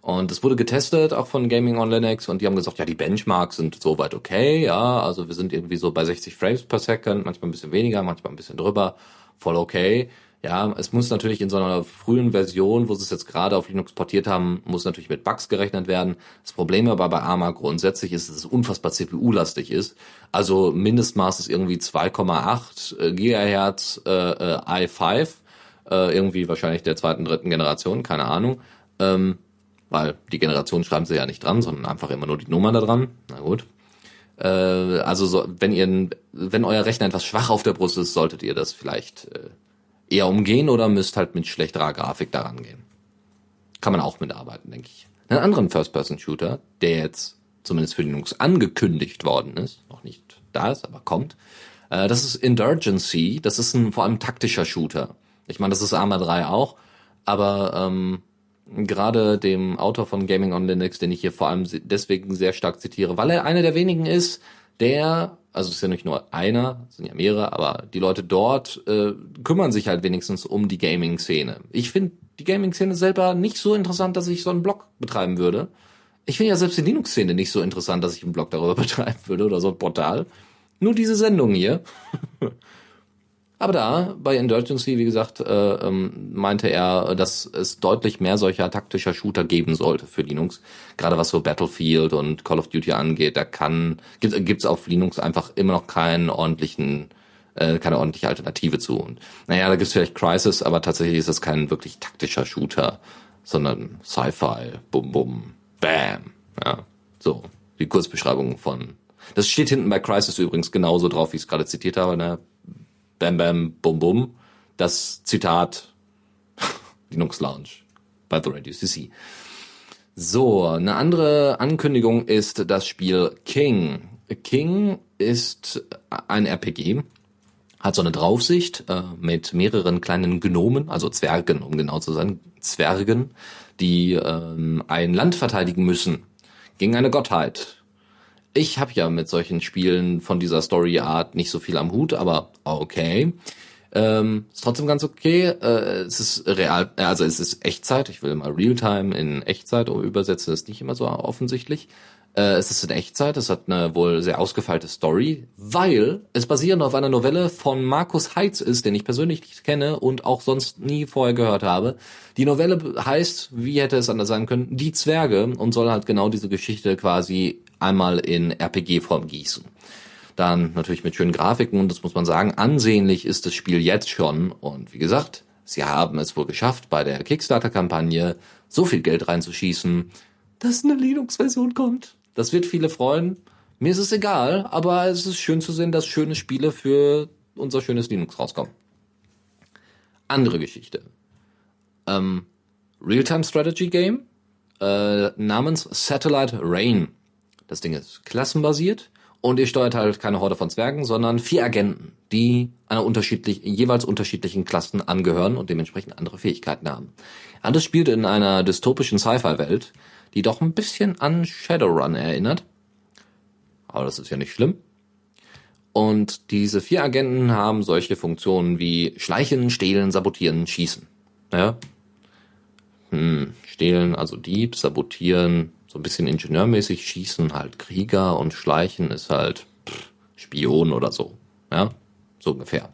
Und es wurde getestet, auch von Gaming on Linux, und die haben gesagt, ja, die Benchmarks sind soweit okay, ja, also wir sind irgendwie so bei 60 Frames per Second, manchmal ein bisschen weniger, manchmal ein bisschen drüber, voll okay. Ja, es muss natürlich in so einer frühen Version, wo sie es jetzt gerade auf Linux portiert haben, muss natürlich mit Bugs gerechnet werden. Das Problem aber bei ARMA grundsätzlich ist, dass es unfassbar CPU-lastig ist. Also Mindestmaß ist irgendwie 2,8 äh, Gigahertz äh, äh, i5, äh, irgendwie wahrscheinlich der zweiten, dritten Generation, keine Ahnung. Ähm, weil die Generation schreiben sie ja nicht dran, sondern einfach immer nur die Nummer da dran. Na gut. Äh, also so, wenn ihr, wenn euer Rechner etwas schwach auf der Brust ist, solltet ihr das vielleicht äh, eher umgehen oder müsst halt mit schlechterer Grafik daran gehen. Kann man auch mitarbeiten, denke ich. Einen anderen First-Person-Shooter, der jetzt zumindest für Linux angekündigt worden ist, noch nicht da ist, aber kommt, äh, das ist Indurgency. Das ist ein vor allem taktischer Shooter. Ich meine, das ist Arma 3 auch, aber ähm, gerade dem Autor von Gaming on Linux, den ich hier vor allem deswegen sehr stark zitiere, weil er einer der wenigen ist, der, also es ist ja nicht nur einer, es sind ja mehrere, aber die Leute dort äh, kümmern sich halt wenigstens um die Gaming-Szene. Ich finde die Gaming-Szene selber nicht so interessant, dass ich so einen Blog betreiben würde. Ich finde ja selbst die Linux-Szene nicht so interessant, dass ich einen Blog darüber *laughs* betreiben würde oder so ein Portal. Nur diese Sendung hier. *laughs* Aber da, bei Indulgency, wie gesagt, äh, ähm, meinte er, dass es deutlich mehr solcher taktischer Shooter geben sollte für Linux. Gerade was so Battlefield und Call of Duty angeht, da kann, gibt es auf Linux einfach immer noch keinen ordentlichen, äh, keine ordentliche Alternative zu. Und naja, da gibt es vielleicht Crisis, aber tatsächlich ist das kein wirklich taktischer Shooter, sondern Sci-Fi, bum bum, bam. Ja, so, die Kurzbeschreibung von. Das steht hinten bei Crisis übrigens genauso drauf, wie ich es gerade zitiert habe, ne? Bam Bam Bum Bum, das Zitat *laughs* Linux Lounge bei The Radio CC. So, eine andere Ankündigung ist das Spiel King. King ist ein RPG, hat so eine Draufsicht äh, mit mehreren kleinen Gnomen, also Zwergen, um genau zu sein, Zwergen, die ähm, ein Land verteidigen müssen gegen eine Gottheit ich habe ja mit solchen Spielen von dieser Story-Art nicht so viel am Hut, aber okay. Ähm, ist trotzdem ganz okay. Äh, es ist real, also es ist Echtzeit. Ich will mal Realtime in Echtzeit übersetzen, ist nicht immer so offensichtlich. Äh, es ist in Echtzeit, es hat eine wohl sehr ausgefeilte Story, weil es basierend auf einer Novelle von Markus Heitz ist, den ich persönlich nicht kenne und auch sonst nie vorher gehört habe. Die Novelle heißt, wie hätte es anders sein können, Die Zwerge und soll halt genau diese Geschichte quasi einmal in RPG-Form gießen. Dann natürlich mit schönen Grafiken und das muss man sagen, ansehnlich ist das Spiel jetzt schon. Und wie gesagt, sie haben es wohl geschafft, bei der Kickstarter-Kampagne so viel Geld reinzuschießen, dass eine Linux-Version kommt. Das wird viele freuen. Mir ist es egal, aber es ist schön zu sehen, dass schöne Spiele für unser schönes Linux rauskommen. Andere Geschichte. Ähm, Real-Time Strategy Game äh, namens Satellite Rain. Das Ding ist klassenbasiert und ihr steuert halt keine Horde von Zwergen, sondern vier Agenten, die einer unterschiedlichen, jeweils unterschiedlichen Klassen angehören und dementsprechend andere Fähigkeiten haben. Alles spielt in einer dystopischen Sci-Fi-Welt, die doch ein bisschen an Shadowrun erinnert. Aber das ist ja nicht schlimm. Und diese vier Agenten haben solche Funktionen wie Schleichen, Stehlen, Sabotieren, Schießen. Ja? Hm, stehlen, also Dieb, Sabotieren, so ein bisschen ingenieurmäßig, Schießen halt Krieger und Schleichen ist halt pff, Spion oder so. Ja, so ungefähr.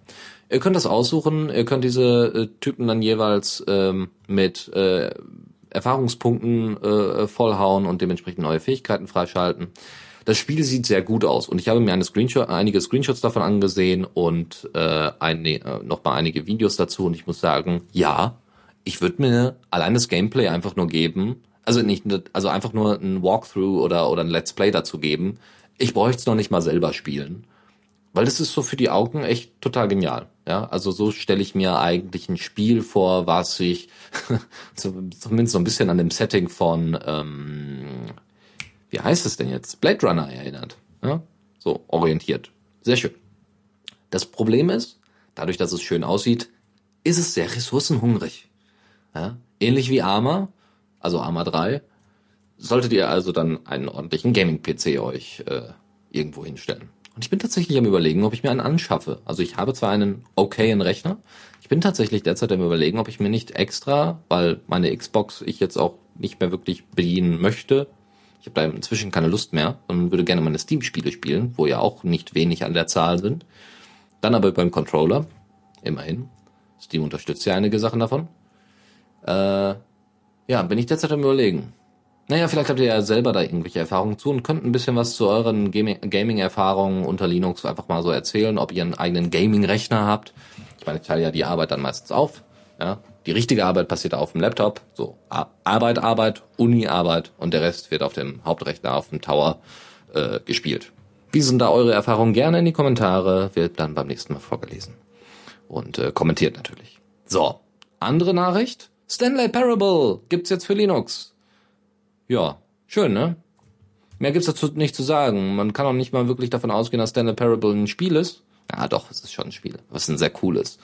Ihr könnt das aussuchen, ihr könnt diese äh, Typen dann jeweils ähm, mit äh, Erfahrungspunkten äh, vollhauen und dementsprechend neue Fähigkeiten freischalten. Das Spiel sieht sehr gut aus und ich habe mir eine Screenshot, einige Screenshots davon angesehen und äh, ein, äh, noch mal einige Videos dazu und ich muss sagen, ja, ich würde mir allein das Gameplay einfach nur geben, also nicht, also einfach nur ein Walkthrough oder oder ein Let's Play dazu geben. Ich bräuchte es noch nicht mal selber spielen, weil das ist so für die Augen echt total genial. Ja, also so stelle ich mir eigentlich ein Spiel vor, was sich *laughs* zumindest so ein bisschen an dem Setting von ähm, wie heißt es denn jetzt? Blade Runner erinnert. Ja? So orientiert. Sehr schön. Das Problem ist, dadurch, dass es schön aussieht, ist es sehr ressourcenhungrig. Ja? Ähnlich wie Arma, also Arma 3, solltet ihr also dann einen ordentlichen Gaming-PC euch äh, irgendwo hinstellen. Und ich bin tatsächlich am überlegen, ob ich mir einen anschaffe. Also ich habe zwar einen okayen Rechner, ich bin tatsächlich derzeit am überlegen, ob ich mir nicht extra, weil meine Xbox ich jetzt auch nicht mehr wirklich bedienen möchte, ich habe da inzwischen keine Lust mehr und würde gerne meine Steam-Spiele spielen, wo ja auch nicht wenig an der Zahl sind. Dann aber beim Controller, immerhin. Steam unterstützt ja einige Sachen davon. Äh, ja, bin ich derzeit am überlegen. Naja, vielleicht habt ihr ja selber da irgendwelche Erfahrungen zu und könnt ein bisschen was zu euren Gaming-Erfahrungen unter Linux einfach mal so erzählen, ob ihr einen eigenen Gaming-Rechner habt. Ich meine, ich teile ja die Arbeit dann meistens auf. Ja, die richtige Arbeit passiert auf dem Laptop, so Arbeit, Arbeit, Uni-Arbeit und der Rest wird auf dem Hauptrechner, auf dem Tower äh, gespielt. Wie sind da eure Erfahrungen? Gerne in die Kommentare, wird dann beim nächsten Mal vorgelesen. Und äh, kommentiert natürlich. So, andere Nachricht. Stanley Parable gibt's jetzt für Linux. Ja, schön, ne? Mehr gibt's dazu nicht zu sagen. Man kann auch nicht mal wirklich davon ausgehen, dass Stanley Parable ein Spiel ist. Ja, doch, es ist schon ein Spiel, was ein sehr cooles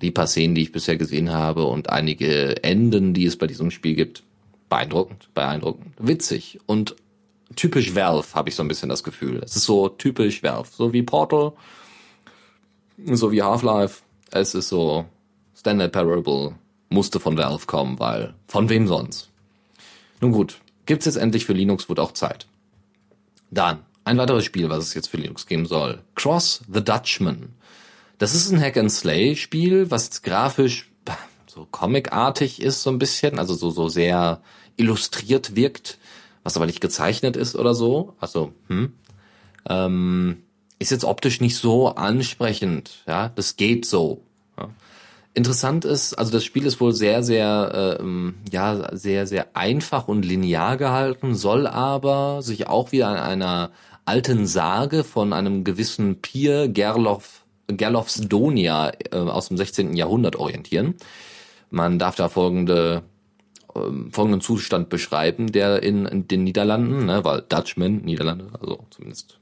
die paar Szenen, die ich bisher gesehen habe und einige Enden, die es bei diesem Spiel gibt, beeindruckend, beeindruckend, witzig und typisch Valve, habe ich so ein bisschen das Gefühl. Es ist so typisch Valve, so wie Portal, so wie Half-Life. Es ist so Standard Parable musste von Valve kommen, weil von wem sonst? Nun gut, gibt's jetzt endlich für Linux, wird auch Zeit. Dann ein weiteres Spiel, was es jetzt für Linux geben soll. Cross the Dutchman. Das ist ein Hack-and-Slay-Spiel, was grafisch *laughs* so comicartig ist so ein bisschen, also so, so sehr illustriert wirkt, was aber nicht gezeichnet ist oder so. Also, hm. Ähm, ist jetzt optisch nicht so ansprechend, ja, das geht so. Interessant ist, also das Spiel ist wohl sehr, sehr, ähm, ja, sehr, sehr einfach und linear gehalten, soll aber sich auch wieder an einer alten Sage von einem gewissen Pier Gerloff Gerloffs Donia äh, aus dem 16. Jahrhundert orientieren. Man darf da folgende äh, folgenden Zustand beschreiben, der in, in den Niederlanden, ne, weil Dutchman, Niederlande, also zumindest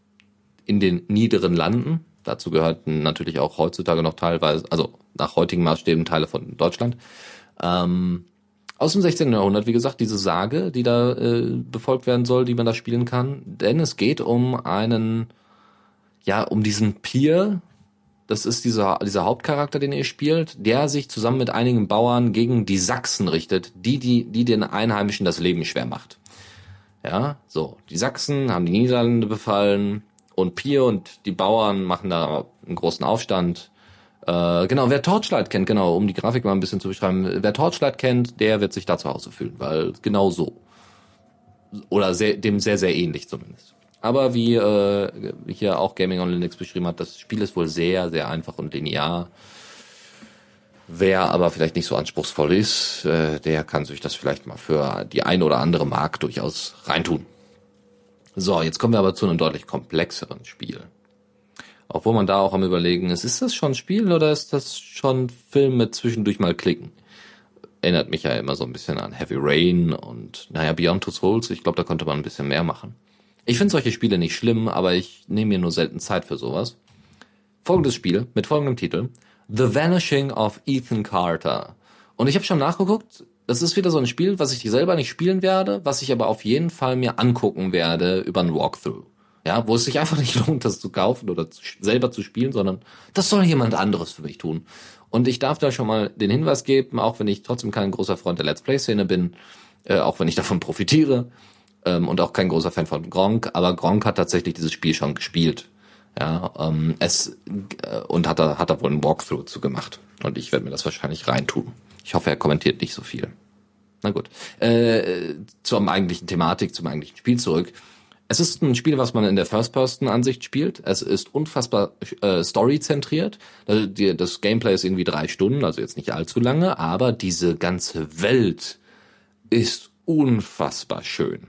in den niederen Landen, dazu gehörten natürlich auch heutzutage noch teilweise, also nach heutigen Maßstäben Teile von Deutschland, ähm, aus dem 16. Jahrhundert, wie gesagt, diese Sage, die da äh, befolgt werden soll, die man da spielen kann, denn es geht um einen, ja, um diesen Pier, das ist dieser, dieser Hauptcharakter, den ihr spielt, der sich zusammen mit einigen Bauern gegen die Sachsen richtet, die, die, die den Einheimischen das Leben schwer macht. Ja, so. Die Sachsen haben die Niederlande befallen und Pier und die Bauern machen da einen großen Aufstand. Äh, genau, wer Torchlight kennt, genau, um die Grafik mal ein bisschen zu beschreiben, wer Torchlight kennt, der wird sich da zu Hause fühlen, weil genau so. Oder sehr, dem sehr, sehr ähnlich zumindest. Aber wie äh, hier auch Gaming on Linux beschrieben hat, das Spiel ist wohl sehr, sehr einfach und linear. Wer aber vielleicht nicht so anspruchsvoll ist, äh, der kann sich das vielleicht mal für die ein oder andere Mark durchaus reintun. So, jetzt kommen wir aber zu einem deutlich komplexeren Spiel. Obwohl man da auch am überlegen ist, ist das schon Spiel oder ist das schon Film mit zwischendurch mal klicken? Erinnert mich ja immer so ein bisschen an Heavy Rain und naja, Beyond Two Souls. Ich glaube, da konnte man ein bisschen mehr machen. Ich finde solche Spiele nicht schlimm, aber ich nehme mir nur selten Zeit für sowas. Folgendes Spiel mit folgendem Titel. The Vanishing of Ethan Carter. Und ich habe schon nachgeguckt, das ist wieder so ein Spiel, was ich selber nicht spielen werde, was ich aber auf jeden Fall mir angucken werde über ein Walkthrough. Ja, wo es sich *laughs* einfach nicht lohnt, das zu kaufen oder zu, selber zu spielen, sondern das soll jemand anderes für mich tun. Und ich darf da schon mal den Hinweis geben, auch wenn ich trotzdem kein großer Freund der Let's Play-Szene bin, äh, auch wenn ich davon *laughs* profitiere ähm, und auch kein großer Fan von Gronk, aber Gronk hat tatsächlich dieses Spiel schon gespielt. Ja, ähm, es äh, und hat da hat da wohl einen Walkthrough zu gemacht. Und ich werde mir das wahrscheinlich reintun. Ich hoffe, er kommentiert nicht so viel. Na gut. Äh, zur eigentlichen Thematik, zum eigentlichen Spiel zurück. Es ist ein Spiel, was man in der First-Person-Ansicht spielt. Es ist unfassbar äh, story-zentriert. Das Gameplay ist irgendwie drei Stunden, also jetzt nicht allzu lange, aber diese ganze Welt ist unfassbar schön.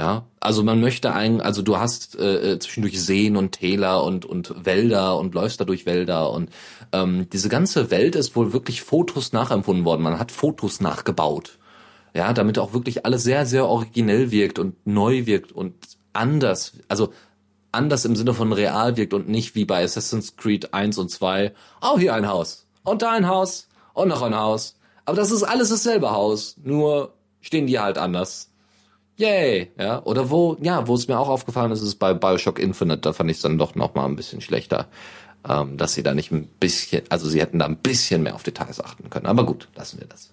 Ja, also man möchte ein, also du hast äh, äh, zwischendurch Seen und Täler und und Wälder und läufst da durch Wälder und ähm, diese ganze Welt ist wohl wirklich Fotos nachempfunden worden. Man hat Fotos nachgebaut, ja, damit auch wirklich alles sehr sehr originell wirkt und neu wirkt und anders, also anders im Sinne von real wirkt und nicht wie bei Assassin's Creed 1 und 2. Oh, hier ein Haus und da ein Haus und noch ein Haus. Aber das ist alles dasselbe Haus, nur stehen die halt anders. Yay, ja. Oder wo, ja, wo es mir auch aufgefallen ist, ist bei Bioshock Infinite, da fand ich es dann doch noch mal ein bisschen schlechter, ähm, dass sie da nicht ein bisschen, also sie hätten da ein bisschen mehr auf Details achten können. Aber gut, lassen wir das.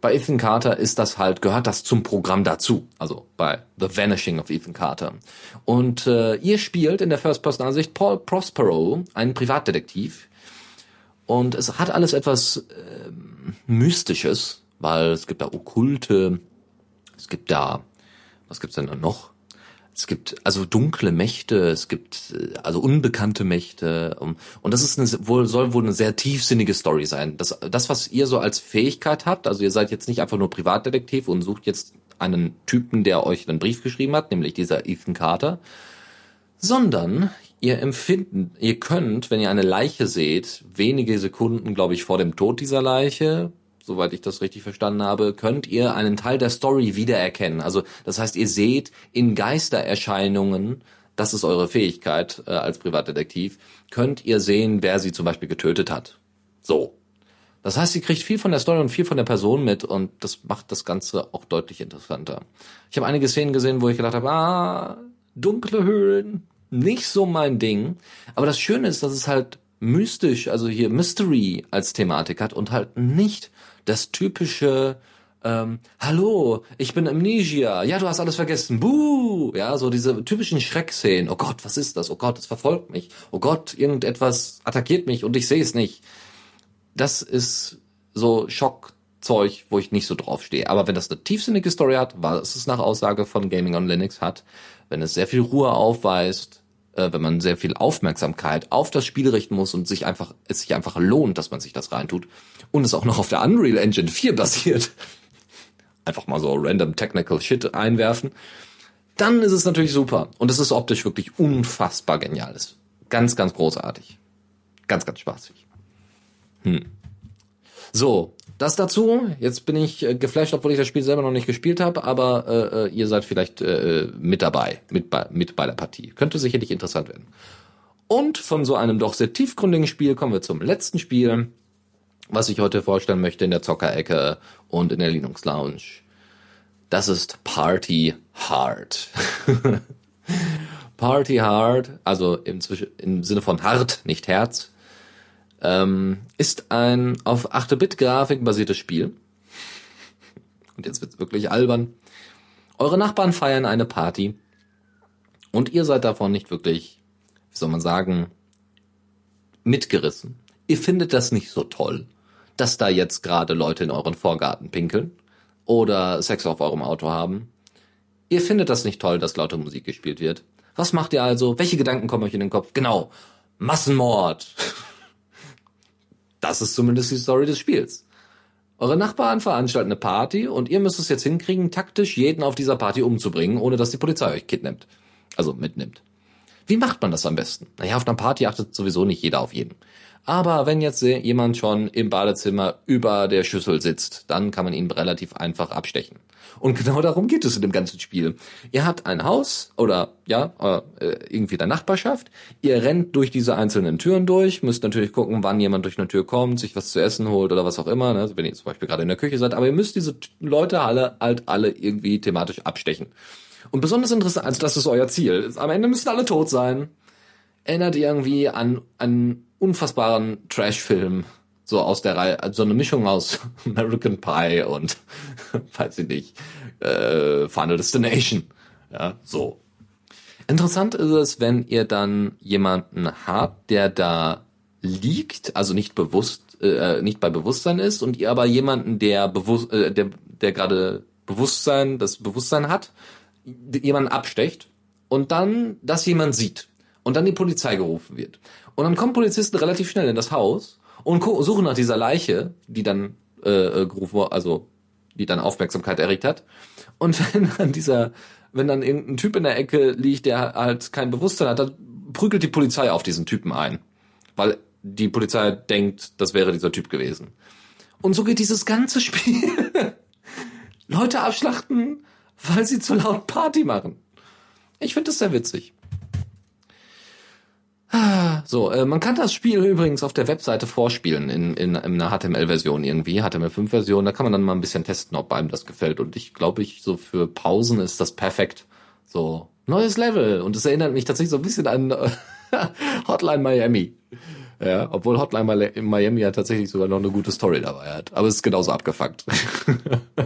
Bei Ethan Carter ist das halt, gehört das zum Programm dazu. Also bei The Vanishing of Ethan Carter. Und äh, ihr spielt in der First-Person-Ansicht Paul Prospero, einen Privatdetektiv. Und es hat alles etwas äh, Mystisches, weil es gibt da okkulte, es gibt da, was gibt's denn da noch? Es gibt also dunkle Mächte, es gibt äh, also unbekannte Mächte und das ist eine, wohl soll wohl eine sehr tiefsinnige Story sein. Das das was ihr so als Fähigkeit habt, also ihr seid jetzt nicht einfach nur Privatdetektiv und sucht jetzt einen Typen, der euch einen Brief geschrieben hat, nämlich dieser Ethan Carter, sondern ihr empfinden, ihr könnt, wenn ihr eine Leiche seht, wenige Sekunden, glaube ich, vor dem Tod dieser Leiche, soweit ich das richtig verstanden habe, könnt ihr einen Teil der Story wiedererkennen. Also das heißt, ihr seht in Geistererscheinungen, das ist eure Fähigkeit äh, als Privatdetektiv, könnt ihr sehen, wer sie zum Beispiel getötet hat. So. Das heißt, ihr kriegt viel von der Story und viel von der Person mit und das macht das Ganze auch deutlich interessanter. Ich habe einige Szenen gesehen, wo ich gedacht habe, ah, dunkle Höhlen, nicht so mein Ding. Aber das Schöne ist, dass es halt mystisch, also hier Mystery als Thematik hat und halt nicht das typische ähm, Hallo, ich bin Amnesia. Ja, du hast alles vergessen. Buh! Ja, so diese typischen Schreckszenen. Oh Gott, was ist das? Oh Gott, es verfolgt mich. Oh Gott, irgendetwas attackiert mich und ich sehe es nicht. Das ist so Schockzeug, wo ich nicht so drauf stehe. Aber wenn das eine tiefsinnige Story hat, was es nach Aussage von Gaming on Linux hat, wenn es sehr viel Ruhe aufweist, äh, wenn man sehr viel Aufmerksamkeit auf das Spiel richten muss und sich einfach, es sich einfach lohnt, dass man sich das reintut und es auch noch auf der Unreal Engine 4 basiert, *laughs* einfach mal so random technical shit einwerfen, dann ist es natürlich super. Und es ist optisch wirklich unfassbar genial. ist ganz, ganz großartig. Ganz, ganz spaßig. Hm. So, das dazu. Jetzt bin ich äh, geflasht, obwohl ich das Spiel selber noch nicht gespielt habe, aber äh, äh, ihr seid vielleicht äh, mit dabei, mit bei, mit bei der Partie. Könnte sicherlich interessant werden. Und von so einem doch sehr tiefgründigen Spiel kommen wir zum letzten Spiel, was ich heute vorstellen möchte in der Zockerecke und in der Linux Lounge. Das ist Party Hard. *laughs* Party Hard, also im, im Sinne von hart, nicht Herz, ähm, ist ein auf 8-Bit-Grafik basiertes Spiel. Und jetzt wird's wirklich albern. Eure Nachbarn feiern eine Party und ihr seid davon nicht wirklich, wie soll man sagen, mitgerissen. Ihr findet das nicht so toll, dass da jetzt gerade Leute in euren Vorgarten pinkeln oder Sex auf eurem Auto haben. Ihr findet das nicht toll, dass laute Musik gespielt wird. Was macht ihr also? Welche Gedanken kommen euch in den Kopf? Genau, Massenmord. *laughs* Das ist zumindest die Story des Spiels. Eure Nachbarn veranstalten eine Party und ihr müsst es jetzt hinkriegen, taktisch jeden auf dieser Party umzubringen, ohne dass die Polizei euch kidnappt. Also mitnimmt. Wie macht man das am besten? Naja, auf einer Party achtet sowieso nicht jeder auf jeden. Aber wenn jetzt jemand schon im Badezimmer über der Schüssel sitzt, dann kann man ihn relativ einfach abstechen. Und genau darum geht es in dem ganzen Spiel. Ihr habt ein Haus oder ja, äh, irgendwie der Nachbarschaft. Ihr rennt durch diese einzelnen Türen durch, müsst natürlich gucken, wann jemand durch eine Tür kommt, sich was zu essen holt oder was auch immer, ne? wenn ihr zum Beispiel gerade in der Küche seid. Aber ihr müsst diese Leute alle halt alle irgendwie thematisch abstechen. Und besonders interessant, also das ist euer Ziel. Am Ende müssen alle tot sein. Erinnert irgendwie an einen unfassbaren Trash-Film. So aus der Reihe, so eine Mischung aus *laughs* American Pie und, *laughs* weiß ich nicht, äh, Final Destination. Ja, so. Interessant ist es, wenn ihr dann jemanden habt, der da liegt, also nicht bewusst, äh, nicht bei Bewusstsein ist, und ihr aber jemanden, der bewusst, äh, der, der gerade Bewusstsein, das Bewusstsein hat, jemanden abstecht und dann das jemand sieht und dann die Polizei gerufen wird. Und dann kommen Polizisten relativ schnell in das Haus und suchen nach dieser Leiche, die dann äh, äh gerufen also die dann Aufmerksamkeit erregt hat. Und *laughs* wenn dann dieser, wenn dann irgendein Typ in der Ecke liegt, der halt kein Bewusstsein hat, dann prügelt die Polizei auf diesen Typen ein. Weil die Polizei denkt, das wäre dieser Typ gewesen. Und so geht dieses ganze *laughs* Spiel. Leute abschlachten, weil sie zu laut Party machen. Ich finde das sehr witzig. So, äh, man kann das Spiel übrigens auf der Webseite vorspielen in, in, in einer HTML-Version irgendwie, HTML5-Version. Da kann man dann mal ein bisschen testen, ob einem das gefällt. Und ich glaube, ich so für Pausen ist das perfekt. So neues Level und es erinnert mich tatsächlich so ein bisschen an *laughs* Hotline Miami. Ja, obwohl Hotline Miami ja tatsächlich sogar noch eine gute Story dabei hat. Aber es ist genauso abgefuckt.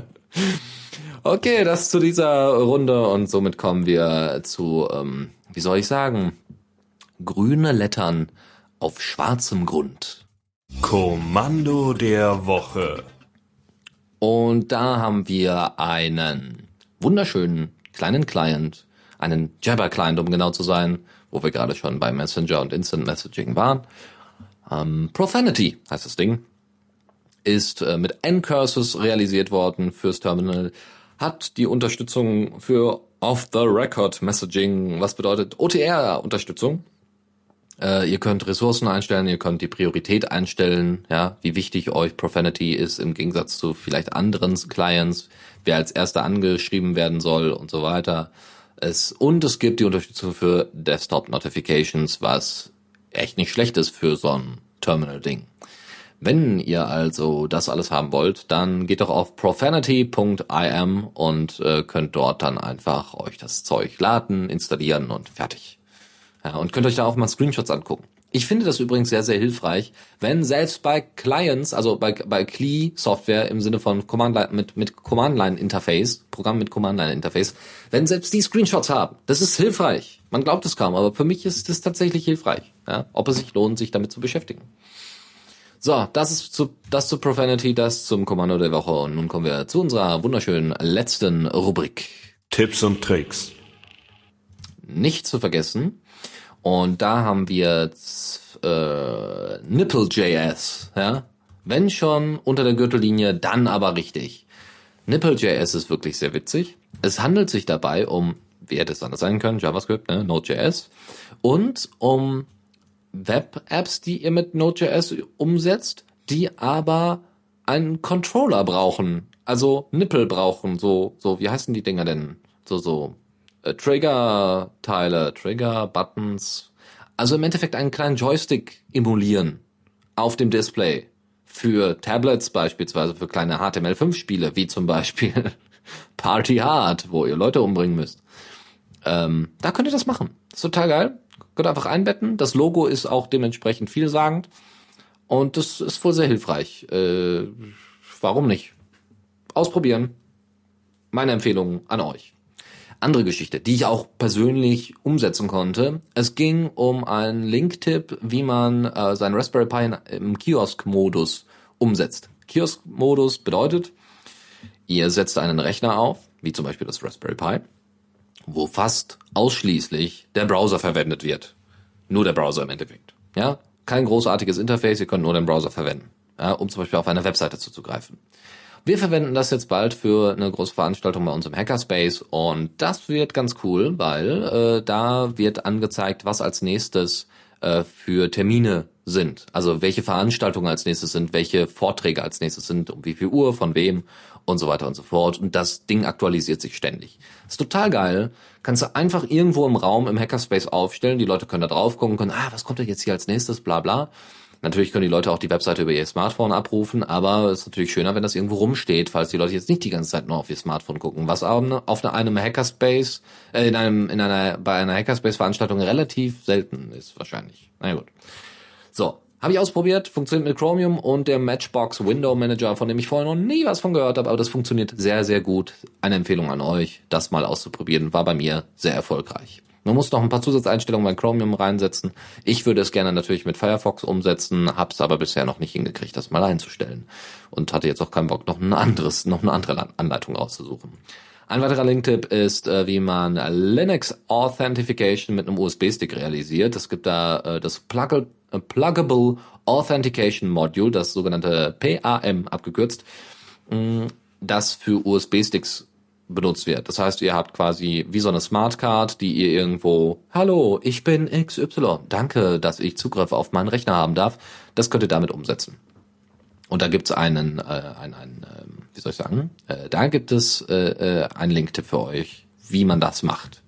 *laughs* okay, das zu dieser Runde und somit kommen wir zu, ähm, wie soll ich sagen, grüne Lettern auf schwarzem Grund. Kommando der Woche. Und da haben wir einen wunderschönen kleinen Client, einen Jabber-Client, um genau zu sein, wo wir gerade schon bei Messenger und Instant Messaging waren. Ähm, Profanity heißt das Ding. Ist äh, mit N-Curses realisiert worden fürs Terminal. Hat die Unterstützung für Off-the-Record Messaging, was bedeutet OTR-Unterstützung. Äh, ihr könnt Ressourcen einstellen, ihr könnt die Priorität einstellen, ja, wie wichtig euch Profanity ist im Gegensatz zu vielleicht anderen Clients, wer als erster angeschrieben werden soll und so weiter. Es, und es gibt die Unterstützung für Desktop Notifications, was echt nicht schlecht ist für so ein Terminal-Ding. Wenn ihr also das alles haben wollt, dann geht doch auf profanity.im und äh, könnt dort dann einfach euch das Zeug laden, installieren und fertig. Ja, und könnt euch da auch mal Screenshots angucken. Ich finde das übrigens sehr, sehr hilfreich, wenn selbst bei Clients, also bei, bei CLI-Software im Sinne von Command Line, mit, mit Command-Line-Interface, Programm mit Command-Line-Interface, wenn selbst die Screenshots haben. Das ist hilfreich. Man glaubt es kaum, aber für mich ist es tatsächlich hilfreich, ja, ob es sich lohnt, sich damit zu beschäftigen. So, das ist zu, das zu Profanity, das zum Kommando der Woche und nun kommen wir zu unserer wunderschönen letzten Rubrik. Tipps und Tricks. Nicht zu vergessen, und da haben wir äh, Nipple.js, ja. Wenn schon unter der Gürtellinie, dann aber richtig. Nipple.js ist wirklich sehr witzig. Es handelt sich dabei um, wie hätte es anders sein können, JavaScript, ne, Node.js, und um Web-Apps, die ihr mit Node.js umsetzt, die aber einen Controller brauchen, also Nippel brauchen, so, so, wie heißen die Dinger denn? So, so, äh, Trigger-Teile, Trigger-Buttons, also im Endeffekt einen kleinen Joystick emulieren auf dem Display. Für Tablets beispielsweise, für kleine HTML5-Spiele, wie zum Beispiel *laughs* Party Hard, wo ihr Leute umbringen müsst. Ähm, da könnt ihr das machen. ist total geil. Könnt einfach einbetten. Das Logo ist auch dementsprechend vielsagend. Und das ist wohl sehr hilfreich. Äh, warum nicht? Ausprobieren. Meine Empfehlung an euch andere Geschichte, die ich auch persönlich umsetzen konnte. Es ging um einen Link-Tipp, wie man äh, seinen Raspberry Pi im Kiosk-Modus umsetzt. Kiosk-Modus bedeutet, ihr setzt einen Rechner auf, wie zum Beispiel das Raspberry Pi, wo fast ausschließlich der Browser verwendet wird. Nur der Browser im Endeffekt. Ja, kein großartiges Interface, ihr könnt nur den Browser verwenden, ja, um zum Beispiel auf eine Webseite zuzugreifen. Wir verwenden das jetzt bald für eine große Veranstaltung bei uns im Hackerspace und das wird ganz cool, weil äh, da wird angezeigt, was als nächstes äh, für Termine sind. Also welche Veranstaltungen als nächstes sind, welche Vorträge als nächstes sind, um wie viel Uhr, von wem und so weiter und so fort. Und das Ding aktualisiert sich ständig. ist total geil. Kannst du einfach irgendwo im Raum im Hackerspace aufstellen. Die Leute können da drauf gucken, können, ah, was kommt denn jetzt hier als nächstes, bla bla. Natürlich können die Leute auch die Webseite über ihr Smartphone abrufen, aber es ist natürlich schöner, wenn das irgendwo rumsteht, falls die Leute jetzt nicht die ganze Zeit nur auf ihr Smartphone gucken, was auf einem Hackerspace, äh, in einem, in einer, bei einer Hackerspace-Veranstaltung relativ selten ist, wahrscheinlich. Na ja, gut. So. Habe ich ausprobiert, funktioniert mit Chromium und der Matchbox Window Manager, von dem ich vorher noch nie was von gehört habe, aber das funktioniert sehr, sehr gut. Eine Empfehlung an euch, das mal auszuprobieren, war bei mir sehr erfolgreich. Man muss noch ein paar Zusatzeinstellungen bei Chromium reinsetzen. Ich würde es gerne natürlich mit Firefox umsetzen, hab's aber bisher noch nicht hingekriegt, das mal einzustellen. Und hatte jetzt auch keinen Bock, noch ein anderes, noch eine andere Anleitung rauszusuchen. Ein weiterer Linktipp ist, äh, wie man Linux Authentication mit einem USB-Stick realisiert. Es gibt da äh, das Plug Pluggable Authentication Module, das sogenannte PAM abgekürzt, mm, das für USB-Sticks benutzt wird. Das heißt, ihr habt quasi wie so eine Smartcard, die ihr irgendwo, hallo, ich bin XY, danke, dass ich Zugriff auf meinen Rechner haben darf. Das könnt ihr damit umsetzen. Und da gibt's einen, äh, einen, einen äh, wie soll ich sagen, äh, da gibt es äh, äh, einen Linktipp für euch, wie man das macht.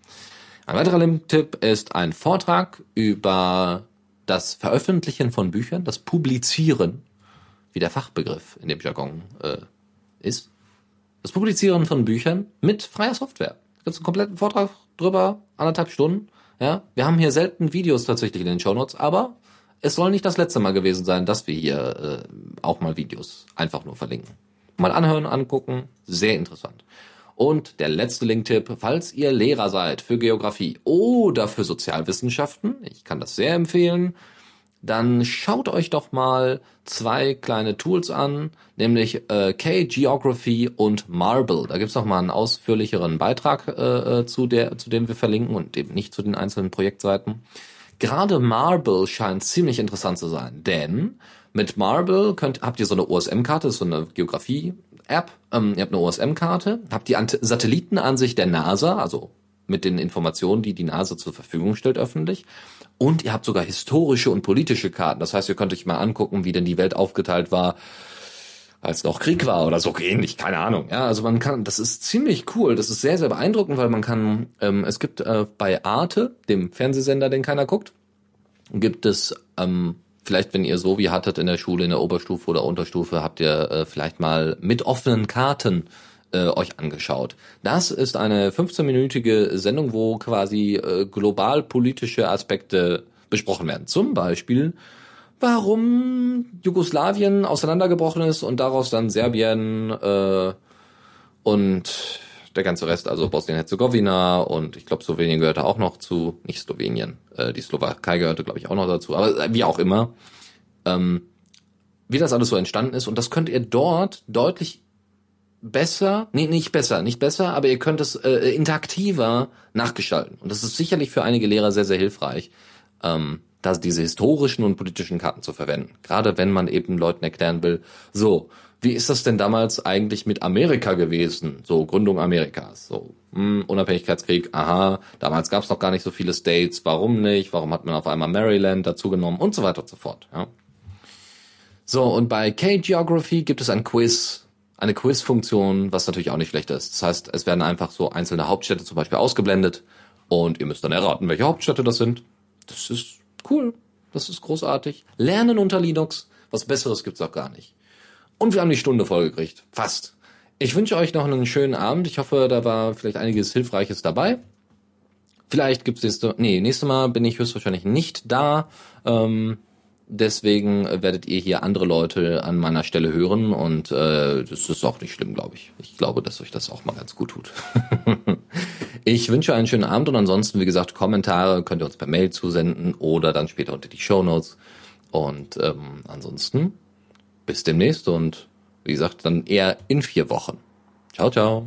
Ein weiterer Linktipp ist ein Vortrag über das Veröffentlichen von Büchern, das Publizieren, wie der Fachbegriff in dem Jargon äh, ist das Publizieren von Büchern mit freier Software. Da gibt einen kompletten Vortrag drüber, anderthalb Stunden. Ja, wir haben hier selten Videos tatsächlich in den Shownotes, aber es soll nicht das letzte Mal gewesen sein, dass wir hier äh, auch mal Videos einfach nur verlinken. Mal anhören, angucken, sehr interessant. Und der letzte Linktipp, falls ihr Lehrer seid für Geografie oder für Sozialwissenschaften, ich kann das sehr empfehlen, dann schaut euch doch mal zwei kleine Tools an, nämlich äh, K-Geography und Marble. Da gibt's noch mal einen ausführlicheren Beitrag äh, äh, zu, der, zu dem wir verlinken und eben nicht zu den einzelnen Projektseiten. Gerade Marble scheint ziemlich interessant zu sein, denn mit Marble könnt, habt ihr so eine OSM-Karte, so eine Geografie-App. Ähm, ihr habt eine OSM-Karte, habt die Satellitenansicht der NASA, also mit den Informationen, die die NASA zur Verfügung stellt öffentlich. Und ihr habt sogar historische und politische Karten. Das heißt, ihr könnt euch mal angucken, wie denn die Welt aufgeteilt war, als noch Krieg war oder so ähnlich, keine Ahnung. Ja, also man kann, das ist ziemlich cool. Das ist sehr, sehr beeindruckend, weil man kann, ähm, es gibt äh, bei Arte, dem Fernsehsender, den keiner guckt, gibt es ähm, vielleicht, wenn ihr so wie hattet in der Schule, in der Oberstufe oder Unterstufe, habt ihr äh, vielleicht mal mit offenen Karten äh, euch angeschaut. Das ist eine 15-minütige Sendung, wo quasi äh, global politische Aspekte besprochen werden. Zum Beispiel, warum Jugoslawien auseinandergebrochen ist und daraus dann Serbien äh, und der ganze Rest, also Bosnien-Herzegowina und ich glaube Slowenien gehörte auch noch zu, nicht Slowenien, äh, die Slowakei gehörte glaube ich auch noch dazu, aber wie auch immer, ähm, wie das alles so entstanden ist und das könnt ihr dort deutlich besser, nee, nicht besser, nicht besser, aber ihr könnt es äh, interaktiver nachgestalten. Und das ist sicherlich für einige Lehrer sehr, sehr hilfreich, ähm, da diese historischen und politischen Karten zu verwenden. Gerade wenn man eben Leuten erklären will, so, wie ist das denn damals eigentlich mit Amerika gewesen? So, Gründung Amerikas. So, hm, Unabhängigkeitskrieg, aha, damals gab es noch gar nicht so viele States, warum nicht? Warum hat man auf einmal Maryland dazu genommen und so weiter und so fort. Ja. So, und bei K-Geography gibt es ein Quiz, eine Quiz-Funktion, was natürlich auch nicht schlecht ist. Das heißt, es werden einfach so einzelne Hauptstädte zum Beispiel ausgeblendet und ihr müsst dann erraten, welche Hauptstädte das sind. Das ist cool. Das ist großartig. Lernen unter Linux. Was Besseres gibt's auch gar nicht. Und wir haben die Stunde vollgekriegt. Fast. Ich wünsche euch noch einen schönen Abend. Ich hoffe, da war vielleicht einiges Hilfreiches dabei. Vielleicht gibt's nächste, nee, nächste Mal bin ich höchstwahrscheinlich nicht da. Ähm, Deswegen werdet ihr hier andere Leute an meiner Stelle hören und äh, das ist auch nicht schlimm, glaube ich. Ich glaube, dass euch das auch mal ganz gut tut. *laughs* ich wünsche einen schönen Abend und ansonsten, wie gesagt, Kommentare könnt ihr uns per Mail zusenden oder dann später unter die Show Notes. Und ähm, ansonsten bis demnächst und wie gesagt, dann eher in vier Wochen. Ciao, ciao.